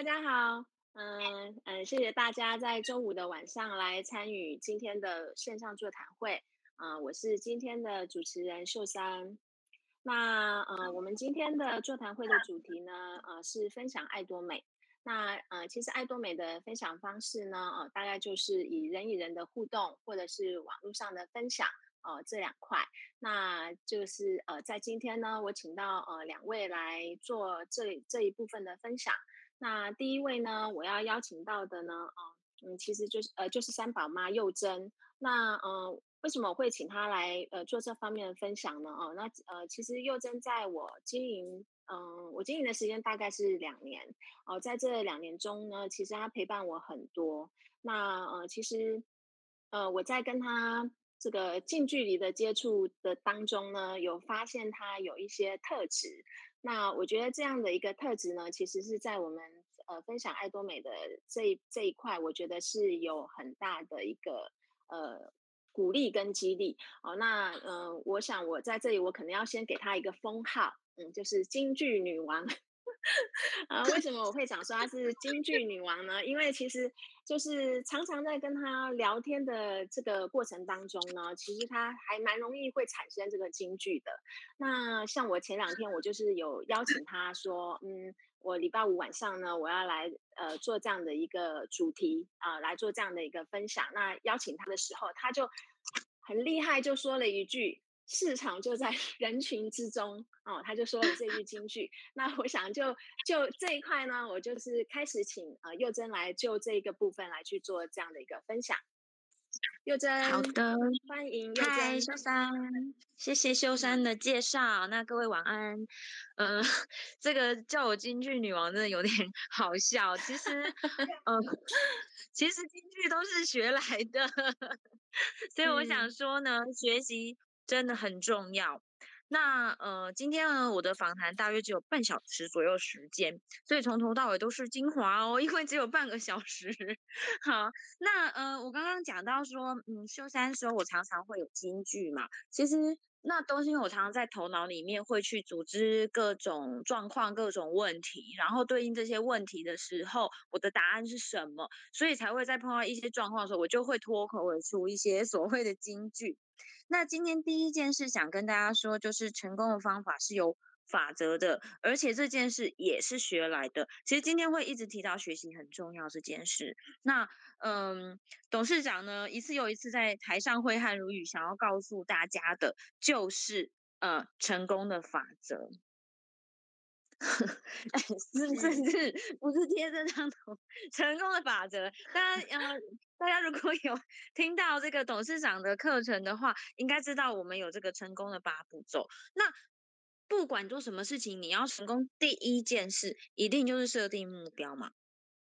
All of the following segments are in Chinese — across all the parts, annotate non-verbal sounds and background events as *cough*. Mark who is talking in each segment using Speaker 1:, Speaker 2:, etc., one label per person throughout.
Speaker 1: 大家好，嗯嗯，谢谢大家在周五的晚上来参与今天的线上座谈会。啊、我是今天的主持人秀珊。那呃，我们今天的座谈会的主题呢，呃，是分享爱多美。那呃，其实爱多美的分享方式呢，呃，大概就是以人与人的互动，或者是网络上的分享，呃，这两块。那就是呃，在今天呢，我请到呃两位来做这这一部分的分享。那第一位呢，我要邀请到的呢，啊、嗯，其实就是呃，就是三宝妈幼珍。那呃，为什么我会请她来呃做这方面的分享呢？哦、那呃，其实幼珍在我经营，嗯、我经营的时间大概是两年。哦、呃，在这两年中呢，其实她陪伴我很多。那呃，其实呃，我在跟她这个近距离的接触的当中呢，有发现她有一些特质。那我觉得这样的一个特质呢，其实是在我们呃分享爱多美的这一这一块，我觉得是有很大的一个呃鼓励跟激励。哦，那嗯、我想我在这里，我可能要先给她一个封号，嗯，就是京剧女王。*laughs* 啊，为什么我会想说她是京剧女王呢？因为其实就是常常在跟她聊天的这个过程当中呢，其实她还蛮容易会产生这个京剧的。那像我前两天，我就是有邀请她说，嗯，我礼拜五晚上呢，我要来呃做这样的一个主题啊，呃，来做这样的一个分享。那邀请她的时候，她就很厉害，就说了一句。市场就在 *laughs* 人群之中哦，他就说了这句金句。那我想就就这一块呢，我就是开始请呃幼珍来就这一个部分来去做这样的一个分享。幼珍，
Speaker 2: 好的，
Speaker 1: 欢迎幼珍。
Speaker 2: 嗨，秀珊，谢谢秀山的介绍。那各位晚安。呃，*laughs* 这个叫我京剧女王真的有点 *laughs* 好笑。其实，呃，其实京剧都是学来的，所以我想说呢，嗯、学习。真的很重要。那呃，今天呢，我的访谈大约只有半小时左右时间，所以从头到尾都是精华哦，因为只有半个小时。*laughs* 好，那呃，我刚刚讲到说，嗯，秀珊说我常常会有金句嘛，其实那都是因为我常常在头脑里面会去组织各种状况、各种问题，然后对应这些问题的时候，我的答案是什么，所以才会在碰到一些状况的时候，我就会脱口而出一些所谓的金句。那今天第一件事想跟大家说，就是成功的方法是有法则的，而且这件事也是学来的。其实今天会一直提到学习很重要这件事。那嗯，董事长呢一次又一次在台上挥汗如雨，想要告诉大家的就是呃成功的法则。*laughs* 哎，是是是，不是贴这张图，成功的法则。大家呃，大家如果有听到这个董事长的课程的话，应该知道我们有这个成功的八步骤。那不管做什么事情，你要成功，第一件事一定就是设定目标嘛。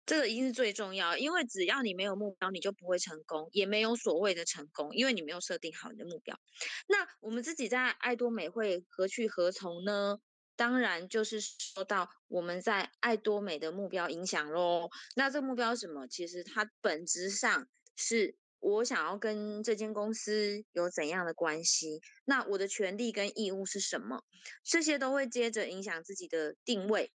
Speaker 2: 这个一定是最重要，因为只要你没有目标，你就不会成功，也没有所谓的成功，因为你没有设定好你的目标。那我们自己在爱多美会何去何从呢？当然就是说到我们在爱多美的目标影响喽。那这个目标什么？其实它本质上是我想要跟这间公司有怎样的关系。那我的权利跟义务是什么？这些都会接着影响自己的定位。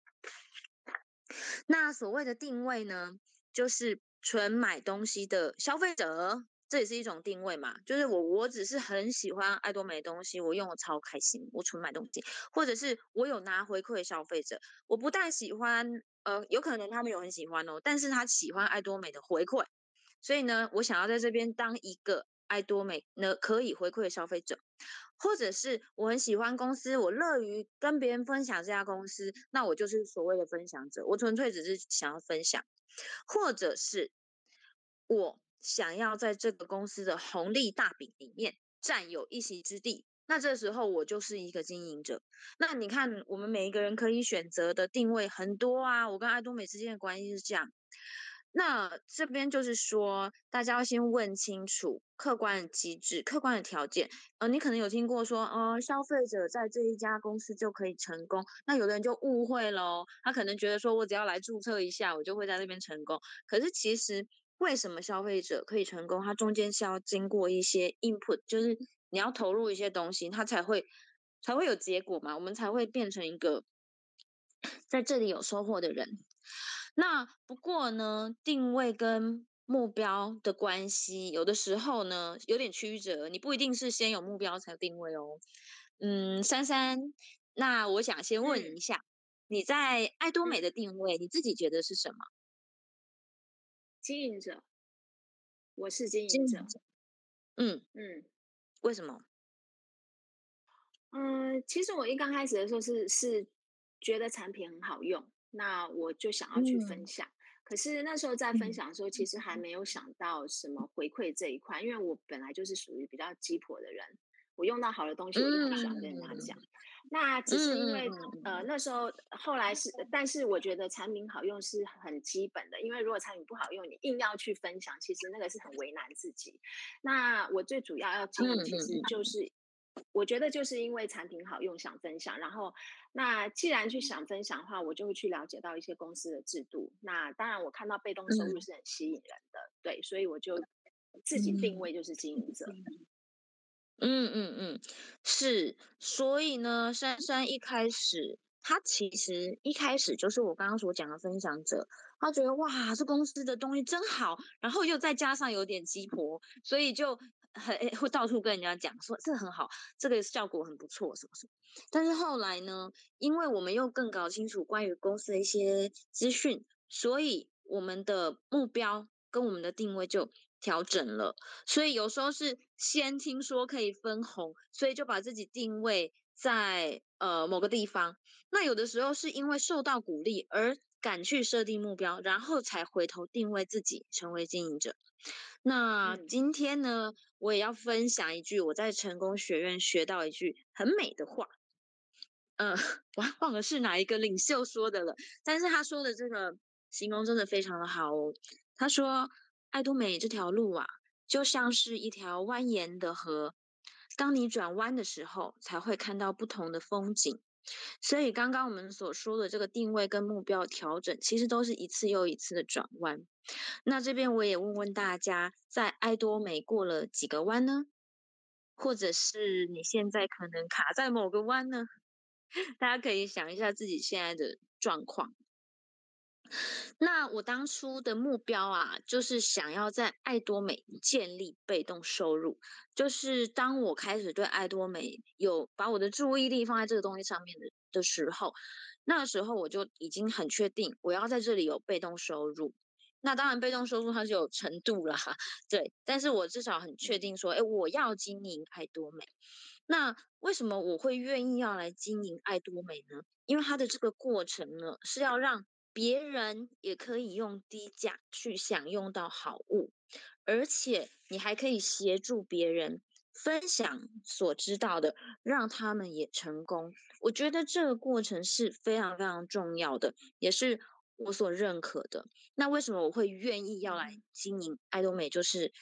Speaker 2: 那所谓的定位呢，就是纯买东西的消费者。这也是一种定位嘛，就是我我只是很喜欢爱多美的东西，我用的超开心，我纯买东西，或者是我有拿回馈消费者，我不但喜欢，呃，有可能他们有很喜欢哦，但是他喜欢爱多美的回馈，所以呢，我想要在这边当一个爱多美呢可以回馈消费者，或者是我很喜欢公司，我乐于跟别人分享这家公司，那我就是所谓的分享者，我纯粹只是想要分享，或者是我。想要在这个公司的红利大饼里面占有一席之地，那这时候我就是一个经营者。那你看，我们每一个人可以选择的定位很多啊。我跟爱多美之间的关系是这样。那这边就是说，大家要先问清楚客观的机制、客观的条件。呃，你可能有听过说，呃，消费者在这一家公司就可以成功。那有的人就误会了，他可能觉得说我只要来注册一下，我就会在那边成功。可是其实。为什么消费者可以成功？它中间是要经过一些 input，就是你要投入一些东西，它才会才会有结果嘛，我们才会变成一个在这里有收获的人。那不过呢，定位跟目标的关系，有的时候呢有点曲折，你不一定是先有目标才有定位哦。嗯，珊珊，那我想先问一下，嗯、你在爱多美的定位，你自己觉得是什么？
Speaker 1: 经营者，我是经营者。
Speaker 2: 嗯嗯，为什么？
Speaker 1: 嗯，其实我一刚开始的时候是是觉得产品很好用，那我就想要去分享。嗯、可是那时候在分享的时候，其实还没有想到什么回馈这一块，因为我本来就是属于比较鸡婆的人，我用到好的东西，我就很喜欢跟人家讲。嗯、那只是因为、嗯、呃那时候后来是，但是我觉得产品好用是很基本的，因为如果产品不好用，你硬要去分享，其实那个是很为难自己。那我最主要要经营，其实就是。我觉得就是因为产品好用，想分享。然后，那既然去想分享的话，我就会去了解到一些公司的制度。那当然，我看到被动收入是很吸引人的，嗯、对，所以我就自己定位就是经营者。
Speaker 2: 嗯嗯嗯，是。所以呢，珊珊一开始，她其实一开始就是我刚刚所讲的分享者。她觉得哇，这公司的东西真好，然后又再加上有点鸡婆，所以就。很会到处跟人家讲说这很好，这个效果很不错，什么什么。但是后来呢，因为我们又更搞清楚关于公司的一些资讯，所以我们的目标跟我们的定位就调整了。所以有时候是先听说可以分红，所以就把自己定位在呃某个地方。那有的时候是因为受到鼓励而敢去设定目标，然后才回头定位自己成为经营者。那今天呢，我也要分享一句我在成功学院学到一句很美的话。嗯、呃，我忘了是哪一个领袖说的了，但是他说的这个形容真的非常的好哦。他说，爱多美这条路啊，就像是一条蜿蜒的河，当你转弯的时候，才会看到不同的风景。所以刚刚我们所说的这个定位跟目标调整，其实都是一次又一次的转弯。那这边我也问问大家，在爱多美过了几个弯呢？或者是你现在可能卡在某个弯呢？*laughs* 大家可以想一下自己现在的状况。那我当初的目标啊，就是想要在爱多美建立被动收入。就是当我开始对爱多美有把我的注意力放在这个东西上面的的时候，那时候我就已经很确定我要在这里有被动收入。那当然，被动收入它是有程度啦，*laughs* 对。但是我至少很确定说，哎，我要经营爱多美。那为什么我会愿意要来经营爱多美呢？因为它的这个过程呢，是要让别人也可以用低价去享用到好物，而且你还可以协助别人分享所知道的，让他们也成功。我觉得这个过程是非常非常重要的，也是。我所认可的，那为什么我会愿意要来经营爱多美？就是，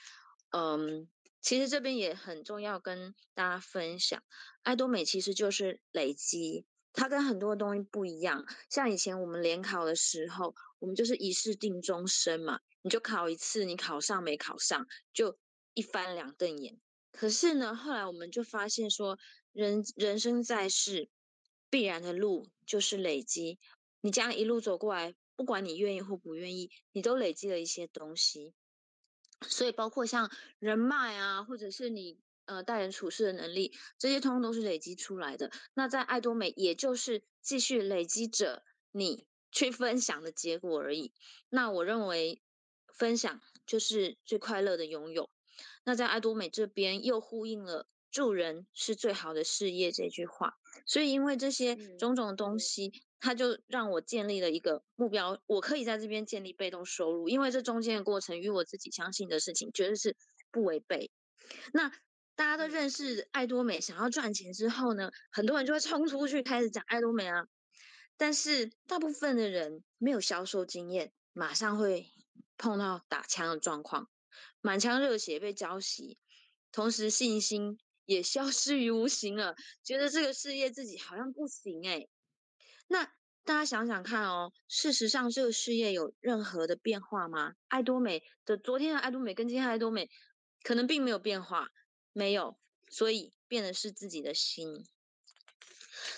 Speaker 2: 嗯，其实这边也很重要跟大家分享，爱多美其实就是累积，它跟很多东西不一样。像以前我们联考的时候，我们就是一试定终身嘛，你就考一次，你考上没考上就一翻两瞪眼。可是呢，后来我们就发现说，人人生在世，必然的路就是累积，你这样一路走过来。不管你愿意或不愿意，你都累积了一些东西，所以包括像人脉啊，或者是你呃待人处事的能力，这些通通都是累积出来的。那在爱多美，也就是继续累积着你去分享的结果而已。那我认为分享就是最快乐的拥有。那在爱多美这边又呼应了“助人是最好的事业”这句话。所以因为这些种种的东西。嗯他就让我建立了一个目标，我可以在这边建立被动收入，因为这中间的过程与我自己相信的事情绝对是不违背。那大家都认识爱多美，想要赚钱之后呢，很多人就会冲出去开始讲爱多美啊。但是大部分的人没有销售经验，马上会碰到打枪的状况，满腔热血被浇熄，同时信心也消 *laughs* 失于无形了，觉得这个事业自己好像不行诶。那大家想想看哦，事实上这个事业有任何的变化吗？爱多美的昨天的爱多美跟今天的爱多美可能并没有变化，没有，所以变的是自己的心。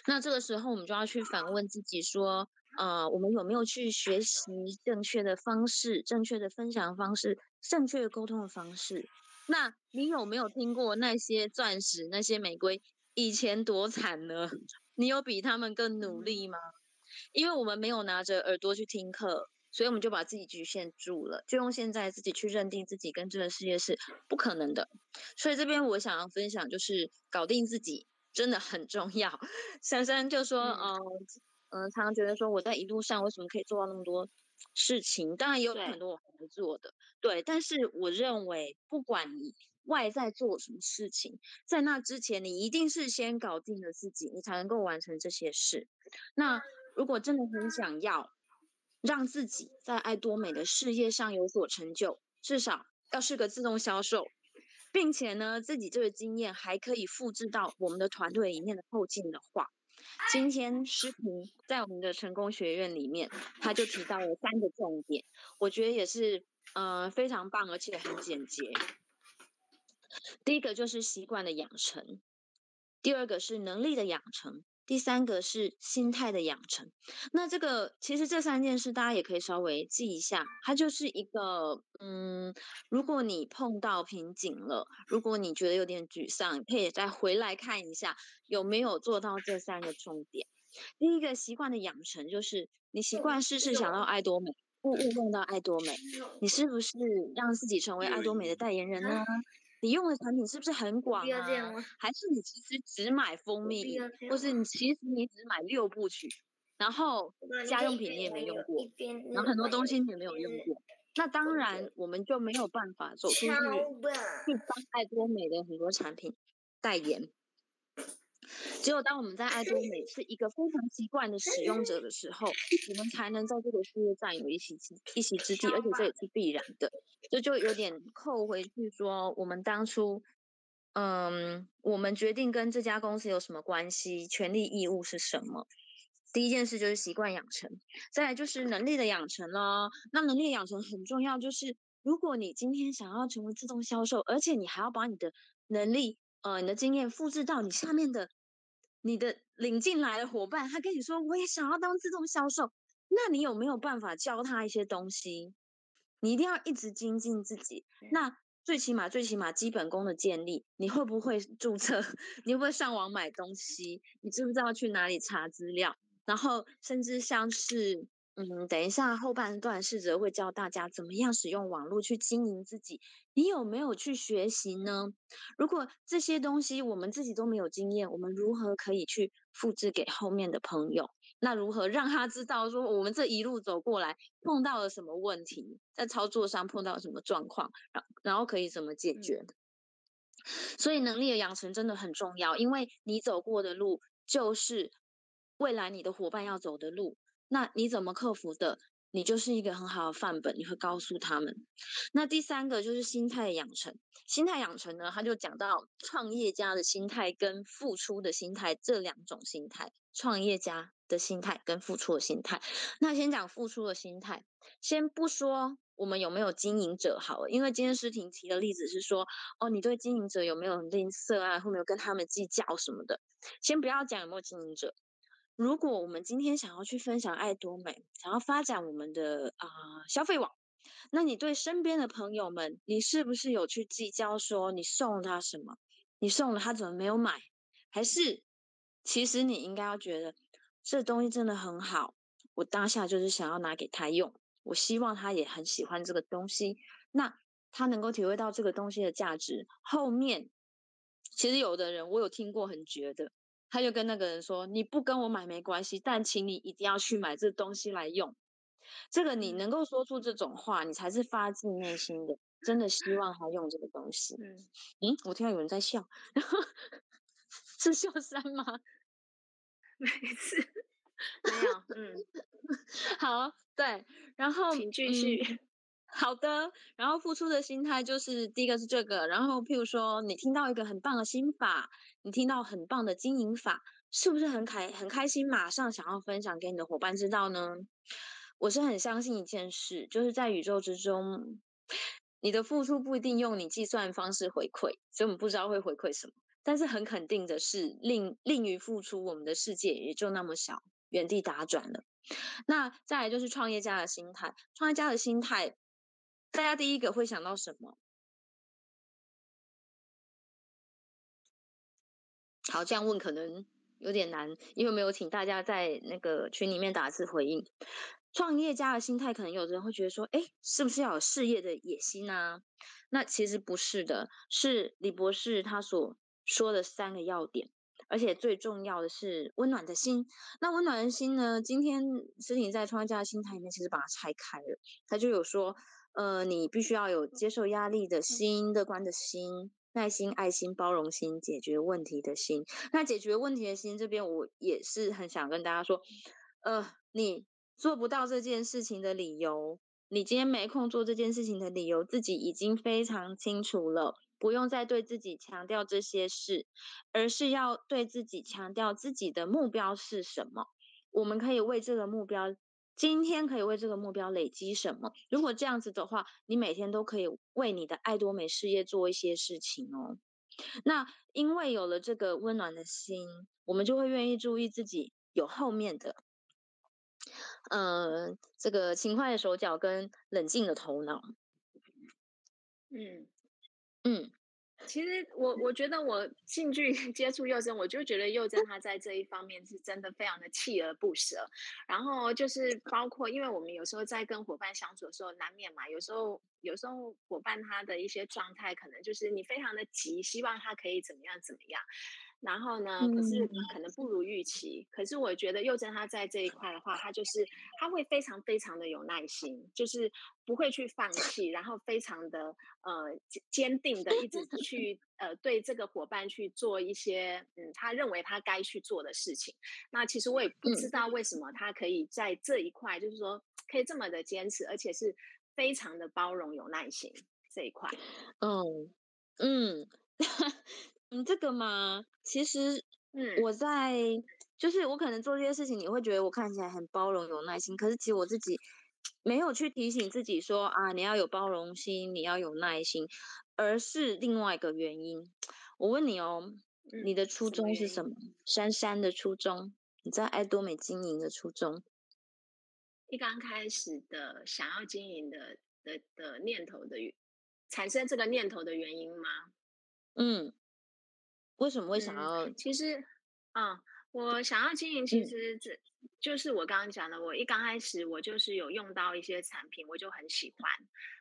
Speaker 2: 那这个时候我们就要去反问自己说，呃，我们有没有去学习正确的方式、正确的分享方式、正确的沟通的方式？那你有没有听过那些钻石、那些玫瑰以前多惨呢？你有比他们更努力吗？因为我们没有拿着耳朵去听课，所以我们就把自己局限住了，就用现在自己去认定自己跟这个世界是不可能的。所以这边我想要分享，就是搞定自己真的很重要。珊珊就说，嗯嗯、呃，常常觉得说我在一路上为什么可以做到那么多事情？当然也有很多我还做的，对，对。但是我认为，不管你外在做什么事情，在那之前，你一定是先搞定了自己，你才能够完成这些事。那如果真的很想要让自己在爱多美的事业上有所成就，至少要是个自动销售，并且呢，自己这个经验还可以复制到我们的团队里面的后进的话，今天诗萍在我们的成功学院里面，他就提到了三个重点，我觉得也是呃非常棒，而且很简洁。第一个就是习惯的养成，第二个是能力的养成，第三个是心态的养成。那这个其实这三件事大家也可以稍微记一下，它就是一个嗯，如果你碰到瓶颈了，如果你觉得有点沮丧，可以再回来看一下有没有做到这三个重点。第一个习惯的养成就是你习惯事事想到爱多美，物物用到爱多美，你是不是让自己成为爱多美的代言人呢？你用的产品是不是很广啊？还是你其实只买蜂蜜，或是你其实你只买六部曲，然后家用品你也没用过，然后很多东西你也没有用过，那当然我们就没有办法走出去去帮爱多美的很多产品代言。只有当我们在爱多美是一个非常习惯的使用者的时候，我们才能在这个事业占有一席之一席之地，而且这也是必然的。这就有点扣回去说，我们当初，嗯，我们决定跟这家公司有什么关系，权利义务是什么？第一件事就是习惯养成，再来就是能力的养成咯。那能力养成很重要，就是如果你今天想要成为自动销售，而且你还要把你的能力，呃，你的经验复制到你下面的。你的领进来的伙伴，他跟你说我也想要当自动销售，那你有没有办法教他一些东西？你一定要一直精进自己。那最起码最起码基本功的建立，你会不会注册？*laughs* 你会不会上网买东西？你知不知道去哪里查资料？然后甚至像是。嗯，等一下，后半段试着会教大家怎么样使用网络去经营自己。你有没有去学习呢？如果这些东西我们自己都没有经验，我们如何可以去复制给后面的朋友？那如何让他知道说我们这一路走过来碰到了什么问题，在操作上碰到什么状况，然然后可以怎么解决？嗯。所以能力的养成真的很重要，因为你走过的路就是未来你的伙伴要走的路。那你怎么克服的？你就是一个很好的范本，你会告诉他们。那第三个就是心态养成，心态养成呢，他就讲到创业家的心态跟付出的心态这两种心态，创业家的心态跟付出的心态。那先讲付出的心态，先不说我们有没有经营者好了，因为今天诗婷提的例子是说，哦，你对经营者有没有吝啬啊，或没有跟他们计较什么的，先不要讲有没有经营者。如果我们今天想要去分享爱多美，想要发展我们的啊、消费网，那你对身边的朋友们，你是不是有去计较说你送了他什么？你送了他怎么没有买？还是其实你应该要觉得这东西真的很好，我当下就是想要拿给他用，我希望他也很喜欢这个东西，那他能够体会到这个东西的价值。后面其实有的人我有听过很绝的。他就跟那个人说：“你不跟我买没关系，但请你一定要去买这东西来用。这个你能够说出这种话，你才是发自内 *laughs* 心的，真的希望他用这个东西。”嗯，嗯，我听到有人在笑，然 *laughs* 后是秀山吗？*laughs*
Speaker 1: 没事，没有。嗯，
Speaker 2: 好，对，然后
Speaker 1: 请继续。嗯
Speaker 2: 好的，然后付出的心态就是第一个是这个，然后譬如说你听到一个很棒的心法，你听到很棒的经营法，是不是很开很开心，马上想要分享给你的伙伴知道呢？我是很相信一件事，就是在宇宙之中，你的付出不一定用你计算方式回馈，所以我们不知道会回馈什么，但是很肯定的是，吝吝于付出，我们的世界也就那么小，原地打转了。那再来就是创业家的心态，创业家的心态，大家第一个会想到什么？好，这样问可能有点难，因为没有请大家在那个群里面打字回应。创业家的心态，可能有的人会觉得说，哎，是不是要有事业的野心啊？那其实不是的，是李博士他所说的三个要点，而且最重要的是温暖的心。那温暖的心呢？今天诗婷在创业家的心态里面，其实把它拆开了，他就有说，呃，你必须要有接受压力的心、乐观的心。耐心、爱心、包容心，解决问题的心。那解决问题的心这边，我也是很想跟大家说，呃，你做不到这件事情的理由，你今天没空做这件事情的理由，自己已经非常清楚了，不用再对自己强调这些事，而是要对自己强调自己的目标是什么。我们可以为这个目标。今天可以为这个目标累积什么？如果这样子的话，你每天都可以为你的爱多美事业做一些事情哦。那因为有了这个温暖的心，我们就会愿意注意自己有后面的，呃，这个勤快的手脚跟冷静的头脑。
Speaker 1: 嗯嗯。其实我我觉得我近距离 *laughs* 接触佑真，我就觉得佑真他在这一方面是真的非常的锲而不舍。然后就是包括，因为我们有时候在跟伙伴相处的时候，难免嘛，有时候有时候伙伴他的一些状态，可能就是你非常的急，希望他可以怎么样怎么样。然后呢，可是可能不如预期。可是我觉得幼珍她在这一块的话，她就是她会非常非常的有耐心，就是不会去放弃，然后非常的呃坚定的一直去呃对这个伙伴去做一些嗯他认为他该去做的事情。那其实我也不知道为什么他可以在这一块，就是说可以这么的坚持，而且是非常的包容有耐心这一块。
Speaker 2: 嗯嗯。*laughs* 嗯，这个嘛，其实，嗯，我在，嗯、就是我可能做这些事情，你会觉得我看起来很包容、有耐心，可是其实我自己没有去提醒自己说啊，你要有包容心，你要有耐心，而是另外一个原因。我问你哦，嗯、你的初衷是什么？珊珊的初衷，你在爱多美经营的初衷？
Speaker 1: 一刚开始的想要经营的的的念头的产生这个念头的原因吗？嗯。
Speaker 2: 为什么会想要？
Speaker 1: 嗯、其实，啊，我想要经营，其实这就是我刚刚讲的。我一刚开始，我就是有用到一些产品，我就很喜欢。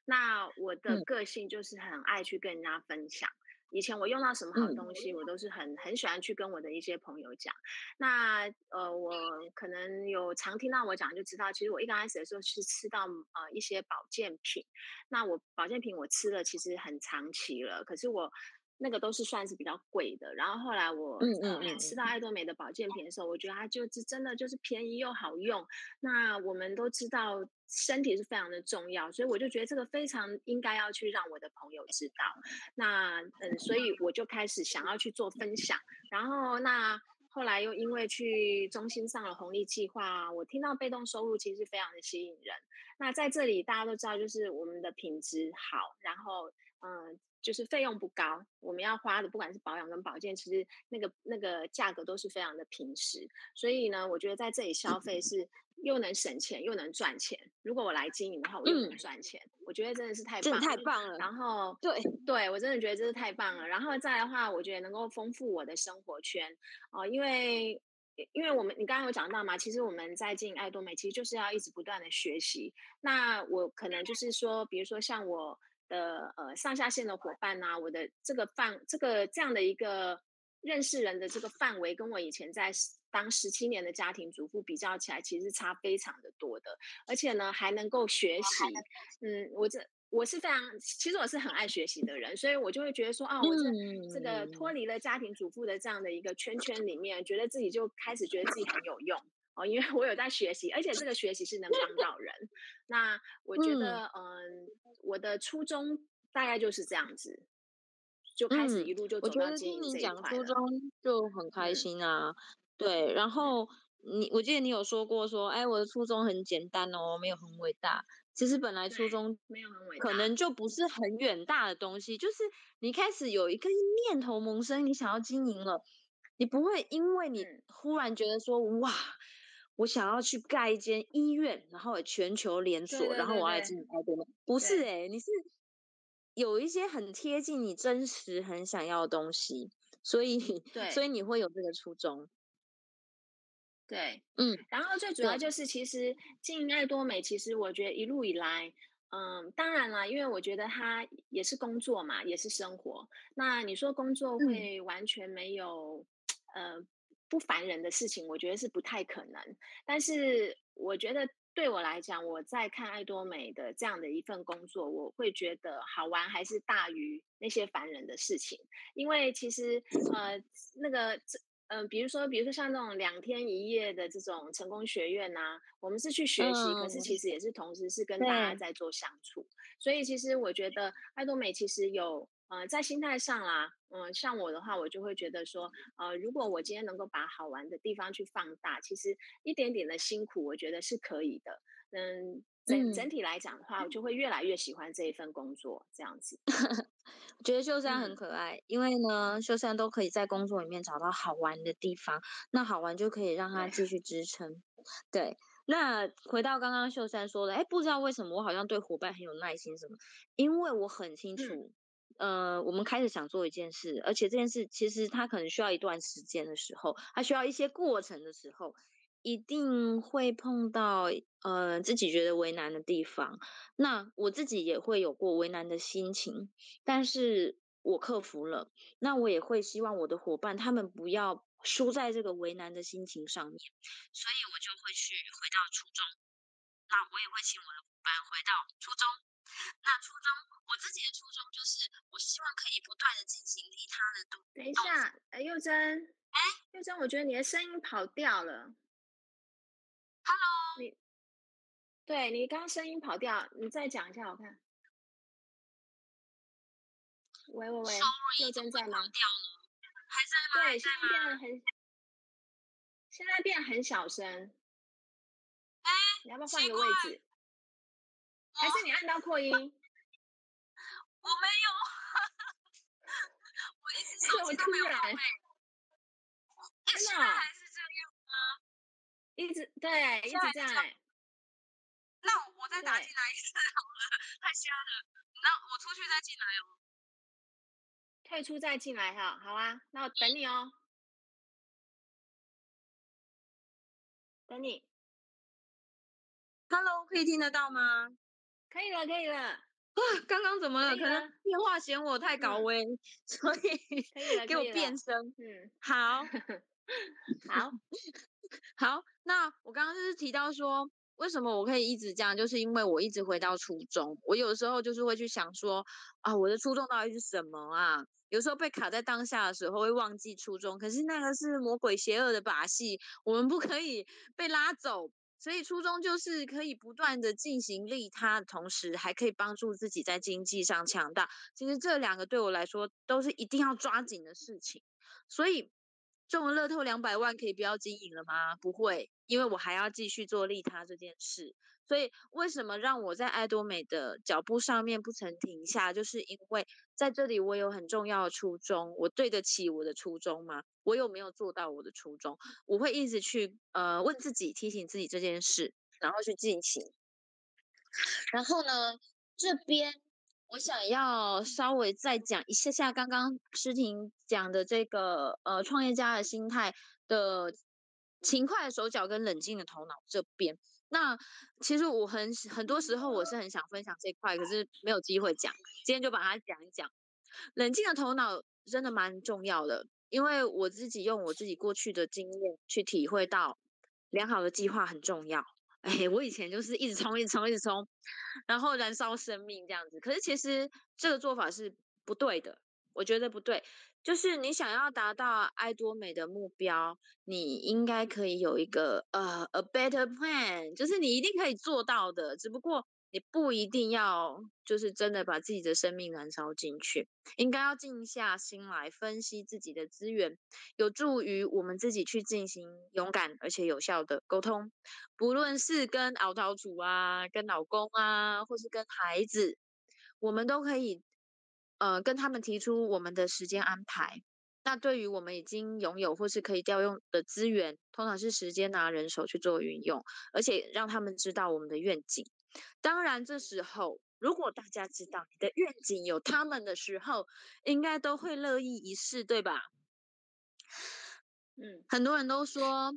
Speaker 1: 那我的个性就是很爱去跟人家分享。以前我用到什么好东西，我都是很很喜欢去跟我的一些朋友讲。那呃，我可能有常听到我讲，就知道，其实我一刚开始的时候是吃到呃一些保健品。那我保健品我吃了其实很长期了，可是我。那个都是算是比较贵的，然后后来我嗯嗯嗯吃到爱多美的保健品的时候，我觉得它就是真的就是便宜又好用。那我们都知道身体是非常的重要，所以我就觉得这个非常应该要去让我的朋友知道。那嗯，所以我就开始想要去做分享。然后那后来又因为去中心上了红利计划，我听到被动收入其实非常的吸引人。那在这里大家都知道，就是我们的品质好，然后嗯。就是费用不高，我们要花的不管是保养跟保健，其实那个那个价格都是非常的平实。所以呢，我觉得在这里消费是又能省钱又能赚钱。如果我来经营的话，我又能赚钱，嗯、我觉得真的是太棒了，
Speaker 2: 太棒了。
Speaker 1: 然后对对，我真的觉得这是太棒了。然后再来的话，我觉得能够丰富我的生活圈哦、呃，因为因为我们你刚刚有讲到嘛，其实我们在经营爱多美，其实就是要一直不断的学习。那我可能就是说，比如说像我。的呃上下线的伙伴呐、啊，我的这个范这个这样的一个认识人的这个范围，跟我以前在当十七年的家庭主妇比较起来，其实差非常的多的。而且呢，还能够学习。嗯，我这我是非常，其实我是很爱学习的人，所以我就会觉得说，啊，我这这个脱离了家庭主妇的这样的一个圈圈里面，觉得自己就开始觉得自己很有用。哦，因为我有在学习，而且这个学习是能帮到人。那我觉得，嗯、呃，我的初衷大概就是这样子，就开始一路就走到经营这一块了。我觉得听你讲初中
Speaker 2: 就很开心啊。嗯、对，然后你，我记得你有说过说，哎，我的初衷很简单哦，没有很伟大。其实本来初衷没有很伟大，可能就不是很远大的东西，就是你开始有一个念头萌生，你想要经营了，你不会因为你忽然觉得说，哇。我想要去盖一间医院，然后全球连锁，对对对对，然后我要来进爱多美。不是哎、欸，你是有一些很贴近你真实很想要的东西，所以对，所以你会有这个初衷。
Speaker 1: 对，嗯，然后最主要就是，其实进爱多美，其实我觉得一路以来，嗯，当然啦，因为我觉得它也是工作嘛，也是生活。那你说工作会完全没有，嗯、呃，不烦人的事情，我觉得是不太可能。但是我觉得对我来讲，我在看爱多美的这样的一份工作，我会觉得好玩还是大于那些烦人的事情，因为其实呃，那个这。嗯、呃，比如说，比如说像那种两天一夜的这种成功学院呐、啊，我们是去学习、嗯，可是其实也是同时是跟大家在做相处。所以其实我觉得爱多美其实有，呃，在心态上啦，嗯、呃，像我的话，我就会觉得说，呃，如果我今天能够把好玩的地方去放大，其实一点点的辛苦，我觉得是可以的。嗯。整整体来讲的话，我就会越来越喜欢这一份工作，这样子。*laughs*
Speaker 2: 我觉得秀山很可爱，嗯，因为呢，秀山都可以在工作里面找到好玩的地方，那好玩就可以让他继续支撑。对，对，那回到刚刚秀山说的，哎，不知道为什么我好像对伙伴很有耐心，什么？因为我很清楚，嗯，呃，我们开始想做一件事，而且这件事其实它可能需要一段时间的时候，它需要一些过程的时候。一定会碰到呃自己觉得为难的地方，那我自己也会有过为难的心情，但是我克服了。那我也会希望我的伙伴他们不要输在这个为难的心情上面，所以我就会去回到初衷。那我也会请我的伙伴回到初衷。那初衷，我自己的初衷就是，我希望可以不断的进行利他的动。
Speaker 1: 等一下，哎，幼珍，哎，幼珍，我觉得你的声音跑掉了。
Speaker 2: Hello，
Speaker 1: 你对你刚刚声音跑掉，你再讲一下我看。喂喂喂，幼珍在吗？对，现在变得很，现在变很小声。
Speaker 2: 哎，
Speaker 1: 你要不要换一个位置？还是你按到扩音？
Speaker 2: 我没有，*laughs* 我一直手机都没有放。真的。
Speaker 1: 一直对，一直在。
Speaker 2: 那我再打进来一次好了，*laughs* 太瞎了。那我出去再进来哦。
Speaker 1: 退出再进来哈，好啊，那我等你哦。等你。
Speaker 2: Hello，可以听得到吗？
Speaker 1: 可以了，可以了。
Speaker 2: 啊，刚刚怎么了？了可能电话嫌我太高危，嗯、*laughs* 所以给我变声。嗯，好，
Speaker 1: 好。*laughs*
Speaker 2: 好，那我刚刚就是提到说，为什么我可以一直这样，就是因为我一直回到初中。我有时候就是会去想说，啊，我的初衷到底是什么啊？有时候被卡在当下的时候会忘记初衷，可是那个是魔鬼邪恶的把戏，我们不可以被拉走。所以初衷就是可以不断的进行利他，同时还可以帮助自己在经济上强大。其实这两个对我来说都是一定要抓紧的事情，所以。中了乐透两百万，可以不要经营了吗？不会，因为我还要继续做利他这件事。所以，为什么让我在爱多美的脚步上面不曾停下？就是因为在这里我有很重要的初衷，我对得起我的初衷吗？我有没有做到我的初衷？我会一直去呃问自己，提醒自己这件事，然后去进行。然后呢，这边。我想要稍微再讲一下下刚刚诗婷讲的这个呃创业家的心态的勤快的手脚跟冷静的头脑这边。那其实我很很多时候我是很想分享这块，可是没有机会讲，今天就把它讲一讲。冷静的头脑真的蛮重要的，因为我自己用我自己过去的经验去体会到，良好的计划很重要。哎，我以前就是一直冲，一直冲，一直冲，然后燃烧生命这样子。可是其实这个做法是不对的，我觉得不对。就是你想要达到爱多美的目标，你应该可以有一个呃、a better plan，就是你一定可以做到的，只不过。你不一定要就是真的把自己的生命燃烧进去，应该要静下心来分析自己的资源，有助于我们自己去进行勇敢而且有效的沟通。不论是跟熬头主啊、跟老公啊，或是跟孩子，我们都可以呃跟他们提出我们的时间安排。那对于我们已经拥有或是可以调用的资源，通常是时间拿人手去做运用，而且让他们知道我们的愿景。当然，这时候如果大家知道你的愿景有他们的时候，应该都会乐意一试，对吧？
Speaker 1: 嗯，
Speaker 2: 很多人都说，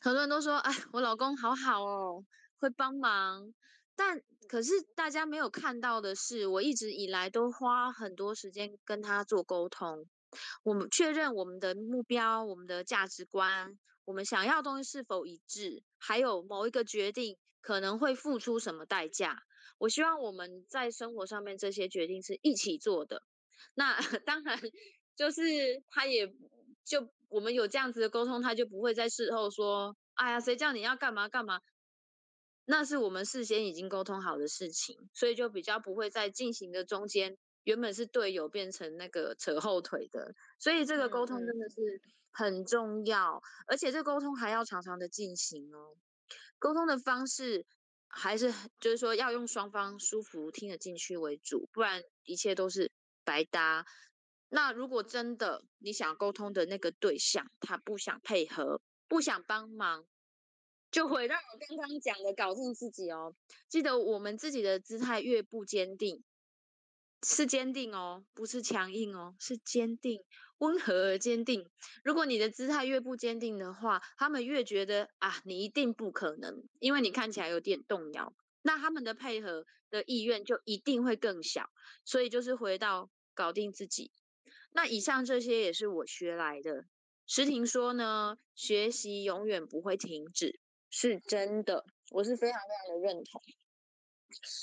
Speaker 2: 很多人都说，哎，我老公好好哦，会帮忙。但可是大家没有看到的是，我一直以来都花很多时间跟他做沟通，我们确认我们的目标、我们的价值观、我们想要的东西是否一致，还有某一个决定可能会付出什么代价。我希望我们在生活上面这些决定是一起做的。那 *laughs* 当然就是他也就我们有这样子的沟通，他就不会在事后说：“哎呀，谁叫你要干嘛干嘛。”那是我们事先已经沟通好的事情，所以就比较不会在进行的中间，原本是队友变成那个扯后腿的，所以这个沟通真的是很重要，而且这沟通还要常常的进行哦。沟通的方式还是就是说要用双方舒服、听得进去为主，不然一切都是白搭。那如果真的你想沟通的那个对象他不想配合、不想帮忙，就回到我刚刚讲的，搞定自己哦。记得我们自己的姿态越不坚定，是坚定哦，不是强硬哦，是坚定，温和而坚定。如果你的姿态越不坚定的话，他们越觉得啊，你一定不可能，因为你看起来有点动摇，那他们的配合的意愿就一定会更小。所以就是回到搞定自己。那以上这些也是我学来的。石婷说呢，学习永远不会停止。是真的，我是非常非常的认同。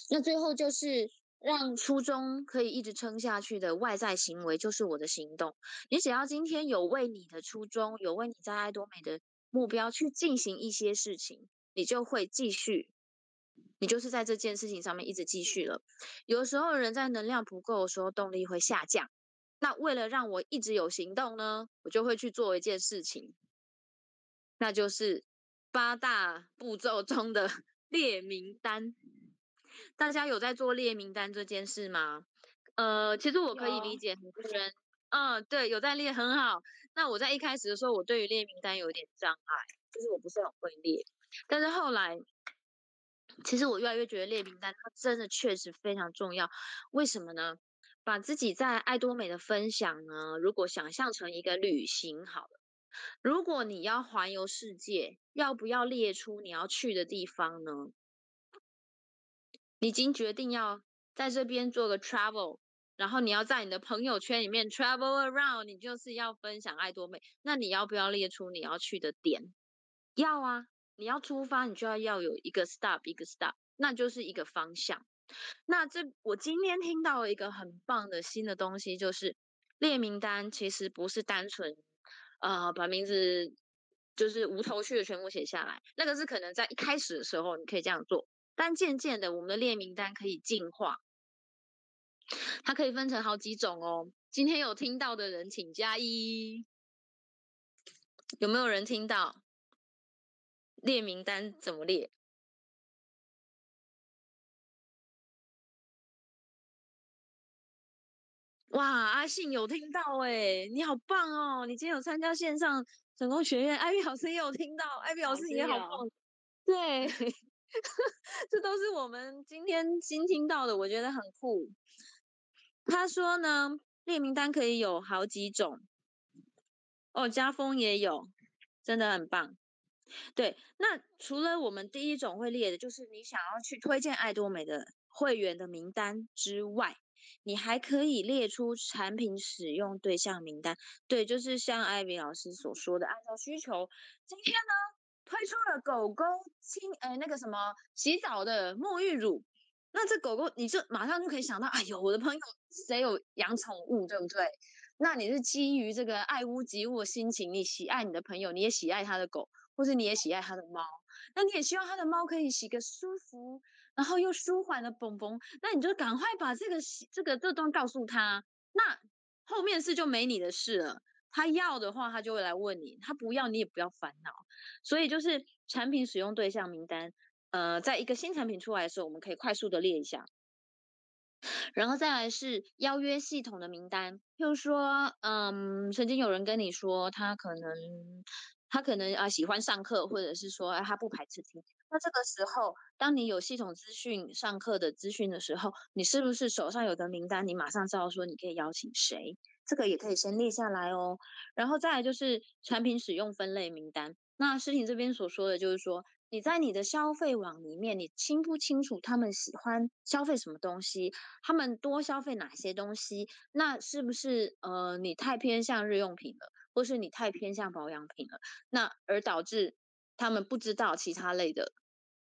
Speaker 2: 那最后就是让初衷可以一直撑下去的外在行为，就是我的行动。你只要今天有为你的初衷，有为你在爱多美的目标去进行一些事情，你就会继续，你就是在这件事情上面一直继续了。有时候人在能量不够的时候，动力会下降。那为了让我一直有行动呢，我就会去做一件事情，那就是。八大步骤中的 *laughs* 列名单，大家有在做列名单这件事吗？呃，其实我可以理解很多人，嗯，对，有在列很好。那我在一开始的时候，我对于列名单有点障碍，就是我不是很会列。但是后来，其实我越来越觉得列名单它真的确实非常重要。为什么呢？把自己在爱多美的分享呢，如果想象成一个旅行好了。如果你要环游世界，要不要列出你要去的地方呢？已经决定要在这边做个 travel，然后你要在你的朋友圈里面 travel around，你就是要分享爱多美。那你要不要列出你要去的点？要啊，你要出发，你就要要有一个 stop，一个 stop，那就是一个方向。那这我今天听到一个很棒的新的东西，就是列名单其实不是单纯。呃，把名字就是无头绪的全部写下来，那个是可能在一开始的时候你可以这样做，但渐渐的，我们的列名单可以进化，它可以分成好几种哦。今天有听到的人请加一，有没有人听到？列名单怎么列？哇，阿信有听到哎，你好棒哦！你今天有参加线上成功学院，艾比老师也有听到，艾比老师也好棒。对，*laughs* 这都是我们今天新听到的，我觉得很酷。他说呢，列名单可以有好几种。哦，家风也有，真的很棒。对，那除了我们第一种会列的，就是你想要去推荐爱多美的会员的名单之外。你还可以列出产品使用对象名单，对，就是像艾比老师所说的，按照需求。今天呢，推出了狗狗清，哎，那个什么洗澡的沐浴乳，那这狗狗你就马上就可以想到，哎呦，我的朋友谁有养宠物，对不对？那你是基于这个爱屋及乌的心情，你喜爱你的朋友，你也喜爱他的狗，或是你也喜爱他的猫，那你也希望他的猫可以洗个舒服。然后又舒缓的嘣嘣，那你就赶快把这个这个这段告诉他，那后面事就没你的事了。他要的话，他就会来问你；他不要，你也不要烦恼。所以就是产品使用对象名单，呃，在一个新产品出来的时候，我们可以快速的列一下。然后再来是邀约系统的名单，譬如说，嗯，曾经有人跟你说他可能他可能啊喜欢上课，或者是说他不排斥听。那这个时候，当你有系统资讯上课的资讯的时候，你是不是手上有个名单？你马上知道说你可以邀请谁？这个也可以先列下来哦。然后再来就是产品使用分类名单。那诗婷这边所说的就是说。你在你的消费网里面，你清不清楚他们喜欢消费什么东西？他们多消费哪些东西？那是不是呃你太偏向日用品了，或是你太偏向保养品了？那而导致他们不知道其他类的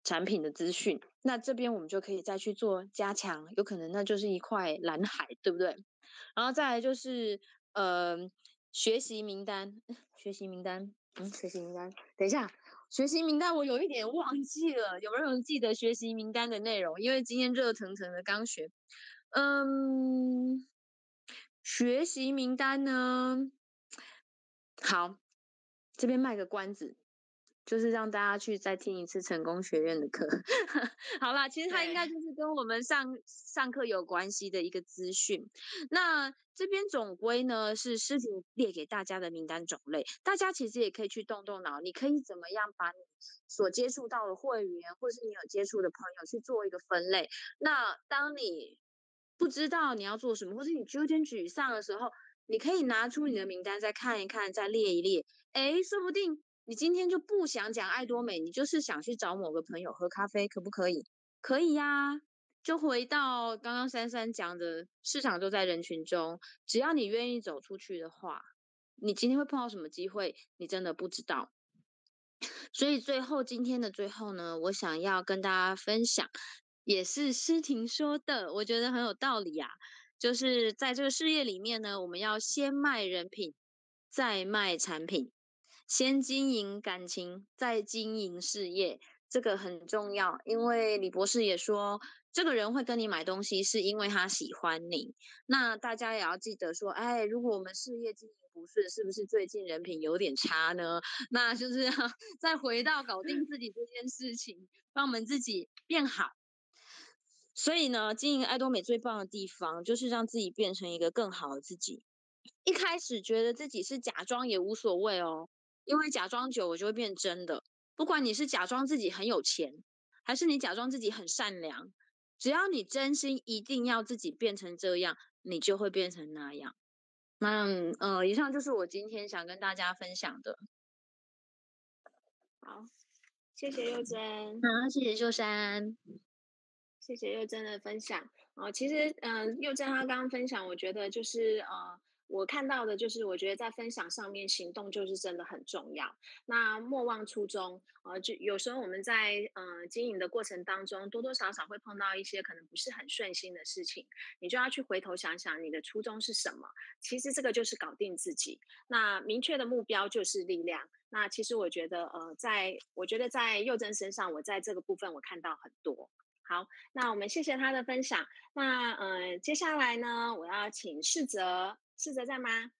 Speaker 2: 产品的资讯？那这边我们就可以再去做加强，有可能那就是一块蓝海，对不对？然后再来就是呃学习名单，学习名单，嗯，学习名单，等一下。学习名单我有一点忘记了，有没有人记得学习名单的内容？因为今天热腾腾的刚学，嗯，学习名单呢，好，这边卖个关子。就是让大家去再听一次成功学院的课，*laughs* 好啦，其实它应该就是跟我们上上课有关系的一个资讯。那这边总归呢是诗婷列给大家的名单种类，大家其实也可以去动动脑，你可以怎么样把你所接触到的会员，或是你有接触的朋友去做一个分类。那当你不知道你要做什么，或是你有点沮丧的时候，你可以拿出你的名单再看一看，再列一列，诶，说不定。你今天就不想讲爱多美，你就是想去找某个朋友喝咖啡，可不可以？可以呀，就回到刚刚珊珊讲的，市场都在人群中，只要你愿意走出去的话，你今天会碰到什么机会，你真的不知道。*laughs* 所以最后今天的最后呢，我想要跟大家分享，也是诗婷说的，我觉得很有道理啊，就是在这个事业里面呢，我们要先卖人品，再卖产品。先经营感情，再经营事业，这个很重要。因为李博士也说，这个人会跟你买东西，是因为他喜欢你。那大家也要记得说，哎，如果我们事业经营不顺，是不是最近人品有点差呢？*laughs* 那就是要再回到搞定自己这件事情，让我们自己变好。所以呢，经营爱多美最棒的地方，就是让自己变成一个更好的自己。一开始觉得自己是假装也无所谓哦。因为假装久，我就会变真的。不管你是假装自己很有钱，还是你假装自己很善良，只要你真心一定要自己变成这样，你就会变成那样。那呃，以上就是我今天想跟大家分享的。
Speaker 1: 好，谢谢佑珍。
Speaker 2: 好，谢谢秀山。
Speaker 1: 谢谢佑珍的分享。哦，其实嗯、呃，柚珍她刚刚分享，我觉得就是呃。我看到的就是，我觉得在分享上面，行动就是真的很重要。那莫忘初衷，呃，就有时候我们在呃经营的过程当中，多多少少会碰到一些可能不是很顺心的事情，你就要去回头想想你的初衷是什么。其实这个就是搞定自己。那明确的目标就是力量。那其实我觉得，呃，在我觉得在佑珍身上，我在这个部分我看到很多。好，那我们谢谢他的分享。那呃，接下来呢，我要请世泽。世哲在吗？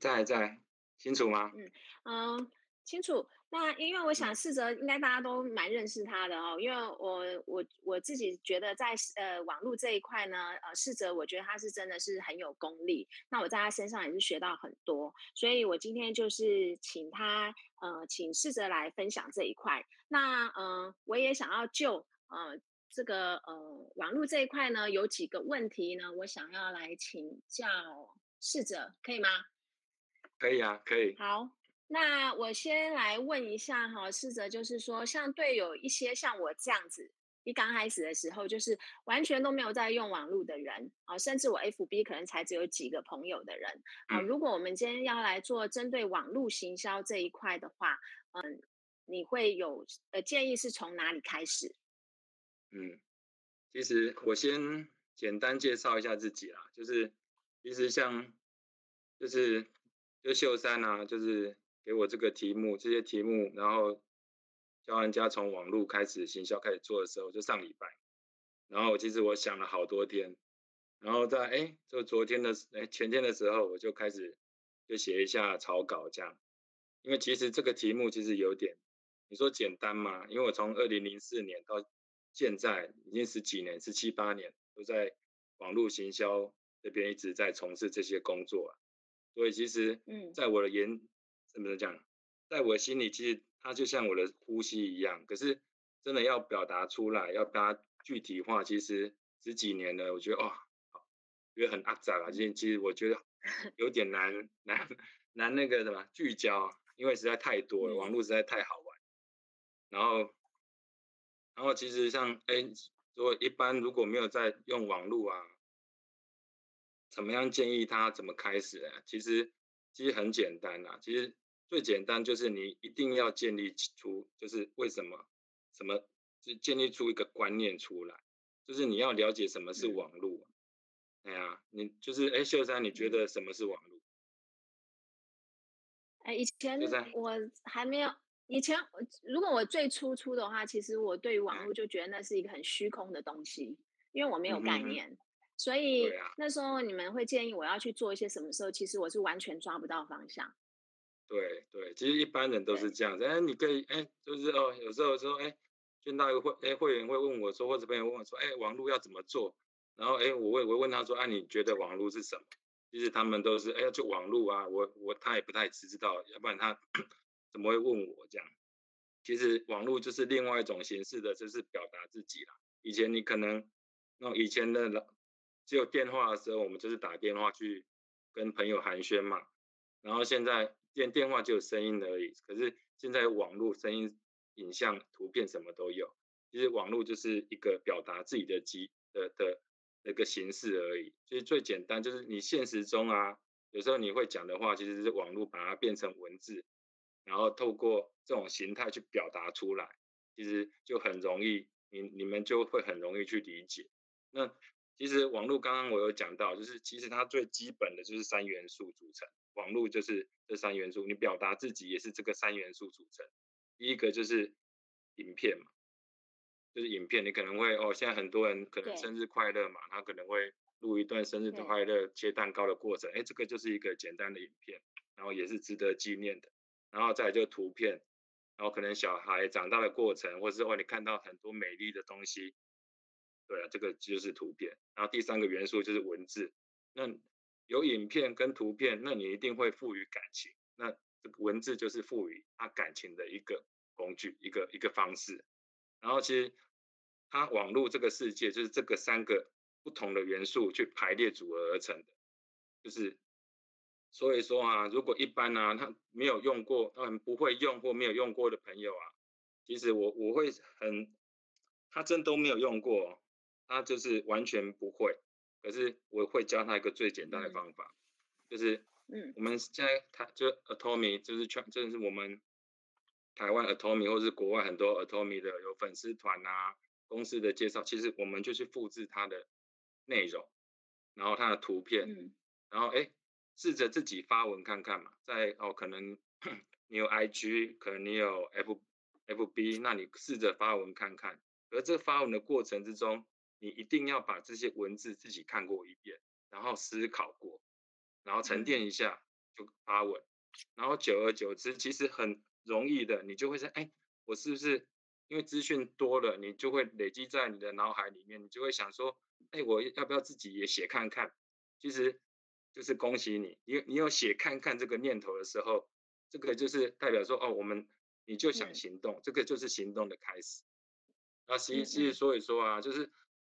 Speaker 3: 在在，清楚吗？
Speaker 1: 嗯嗯、呃，清楚。那因为我想世哲应该大家都蛮认识他的哦，因为我我我自己觉得在呃网络这一块呢，呃世哲我觉得他是真的是很有功力。那我在他身上也是学到很多，所以我今天就是请他呃请世哲来分享这一块。那嗯、呃，我也想要就呃这个呃网络这一块呢，有几个问题呢，我想要来请教。世泽可以吗？
Speaker 3: 可以啊，可以。
Speaker 1: 好，那我先来问一下哈，试着，就是说，像对有一些像我这样子，一刚开始的时候，就是完全都没有在用网络的人啊，甚至我 FB 可能才只有几个朋友的人啊。如果我们今天要来做针对网络行销这一块的话，嗯，你会有呃建议是从哪里开始？
Speaker 3: 嗯，其实我先简单介绍一下自己啦，就是。其实像，就是就秀山啊，就是给我这个题目，这些题目，然后教人家从网络开始行销开始做的时候，就上礼拜，然后其实我想了好多天，然后在哎，就昨天的哎前天的时候，我就开始就写一下草稿这样，因为其实这个题目其实有点，你说简单吗？因为我从二零零四年到现在已经十几年，十七八年都在网络行销这边一直在从事这些工作啊，所以其实，嗯，在我的言怎么讲，在我心里，其实它就像我的呼吸一样。可是真的要表达出来，要把它具体化，其实十几年了，我觉得哦，觉得很阿杂啊。其实其实我觉得 *laughs* 有点难难难那个什么聚焦，因为实在太多了，网络实在太好玩。然后，然后其实像哎。如果一般如果没有在用网络啊，怎么样建议他怎么开始啊？其实其实很简单啊，其实最简单就是你一定要建立出，就是为什么什么，就建立出一个观念出来，就是你要了解什么是网络。哎呀，你就是哎，秀山，你觉得什么是网络？
Speaker 1: 哎，以前我还没有。以前，如果我最初初的话，其实我对于网络就觉得那是一个很虚空的东西，因为我没有概念，嗯、所以、啊、那时候你们会建议我要去做一些什么时候，其实我是完全抓不到方向。
Speaker 3: 对对，其实一般人都是这样子。哎，你可以哎，就是哦，有时候说哎，见到一个会哎会员会问我说，或者朋友问我说，哎，网络要怎么做？然后哎，我会我问他说，哎、啊，你觉得网络是什么？其实他们都是哎，就网络啊，我我他也不太知道，要不然他。*clears throat* 怎么会问我这样？其实网络就是另外一种形式的，就是表达自己啦。以前你可能，那以前的只有电话的时候，我们就是打电话去跟朋友寒暄嘛。然后现在电电话就有声音而已，可是现在网络，声音、影像、图片什么都有。其实网络就是一个表达自己的机的的那个形式而已。其实最简单就是你现实中啊，有时候你会讲的话，其实是网络把它变成文字。然后透过这种形态去表达出来，其实就很容易，你你们就会很容易去理解。那其实网络刚刚我有讲到，就是其实它最基本的就是三元素组成，网络就是这三元素，你表达自己也是这个三元素组成。第一个就是影片嘛，就是影片，你可能会哦，现在很多人可能生日快乐嘛，他可能会录一段生日的快乐切蛋糕的过程，哎，这个就是一个简单的影片，然后也是值得纪念的。然后再来就图片，然后可能小孩长大的过程，或者是哦你看到很多美丽的东西，对啊，这个就是图片。然后第三个元素就是文字，那有影片跟图片，那你一定会赋予感情，那这个文字就是赋予他感情的一个工具，一个一个方式。然后其实它网络这个世界就是这个三个不同的元素去排列组合而成的，就是。所以说啊，如果一般呢、啊，他没有用过，他很不会用或没有用过的朋友啊，其实我我会很，他真都没有用过，他就是完全不会。可是我会教他一个最简单的方法，嗯、就是，嗯，我们现在他就 Atomy，就是全，就是我们台湾 Atomy 或是国外很多 Atomy 的有粉丝团啊，公司的介绍，其实我们就去复制它的内容，然后它的图片，嗯、然后哎。试着自己发文看看嘛，在哦，可能 *clears throat* 你有 IG，可能你有 F FB，那你试着发文看看。而这发文的过程之中，你一定要把这些文字自己看过一遍，然后思考过，然后沉淀一下就发文。然后久而久之，其实很容易的，你就会说，哎，我是不是因为资讯多了，你就会累积在你的脑海里面，你就会想说，哎，我要不要自己也写看看？其实。就是恭喜你，你你有写看看这个念头的时候，这个就是代表说哦，我们你就想行动，嗯、这个就是行动的开始。那其实其实所以说啊，就是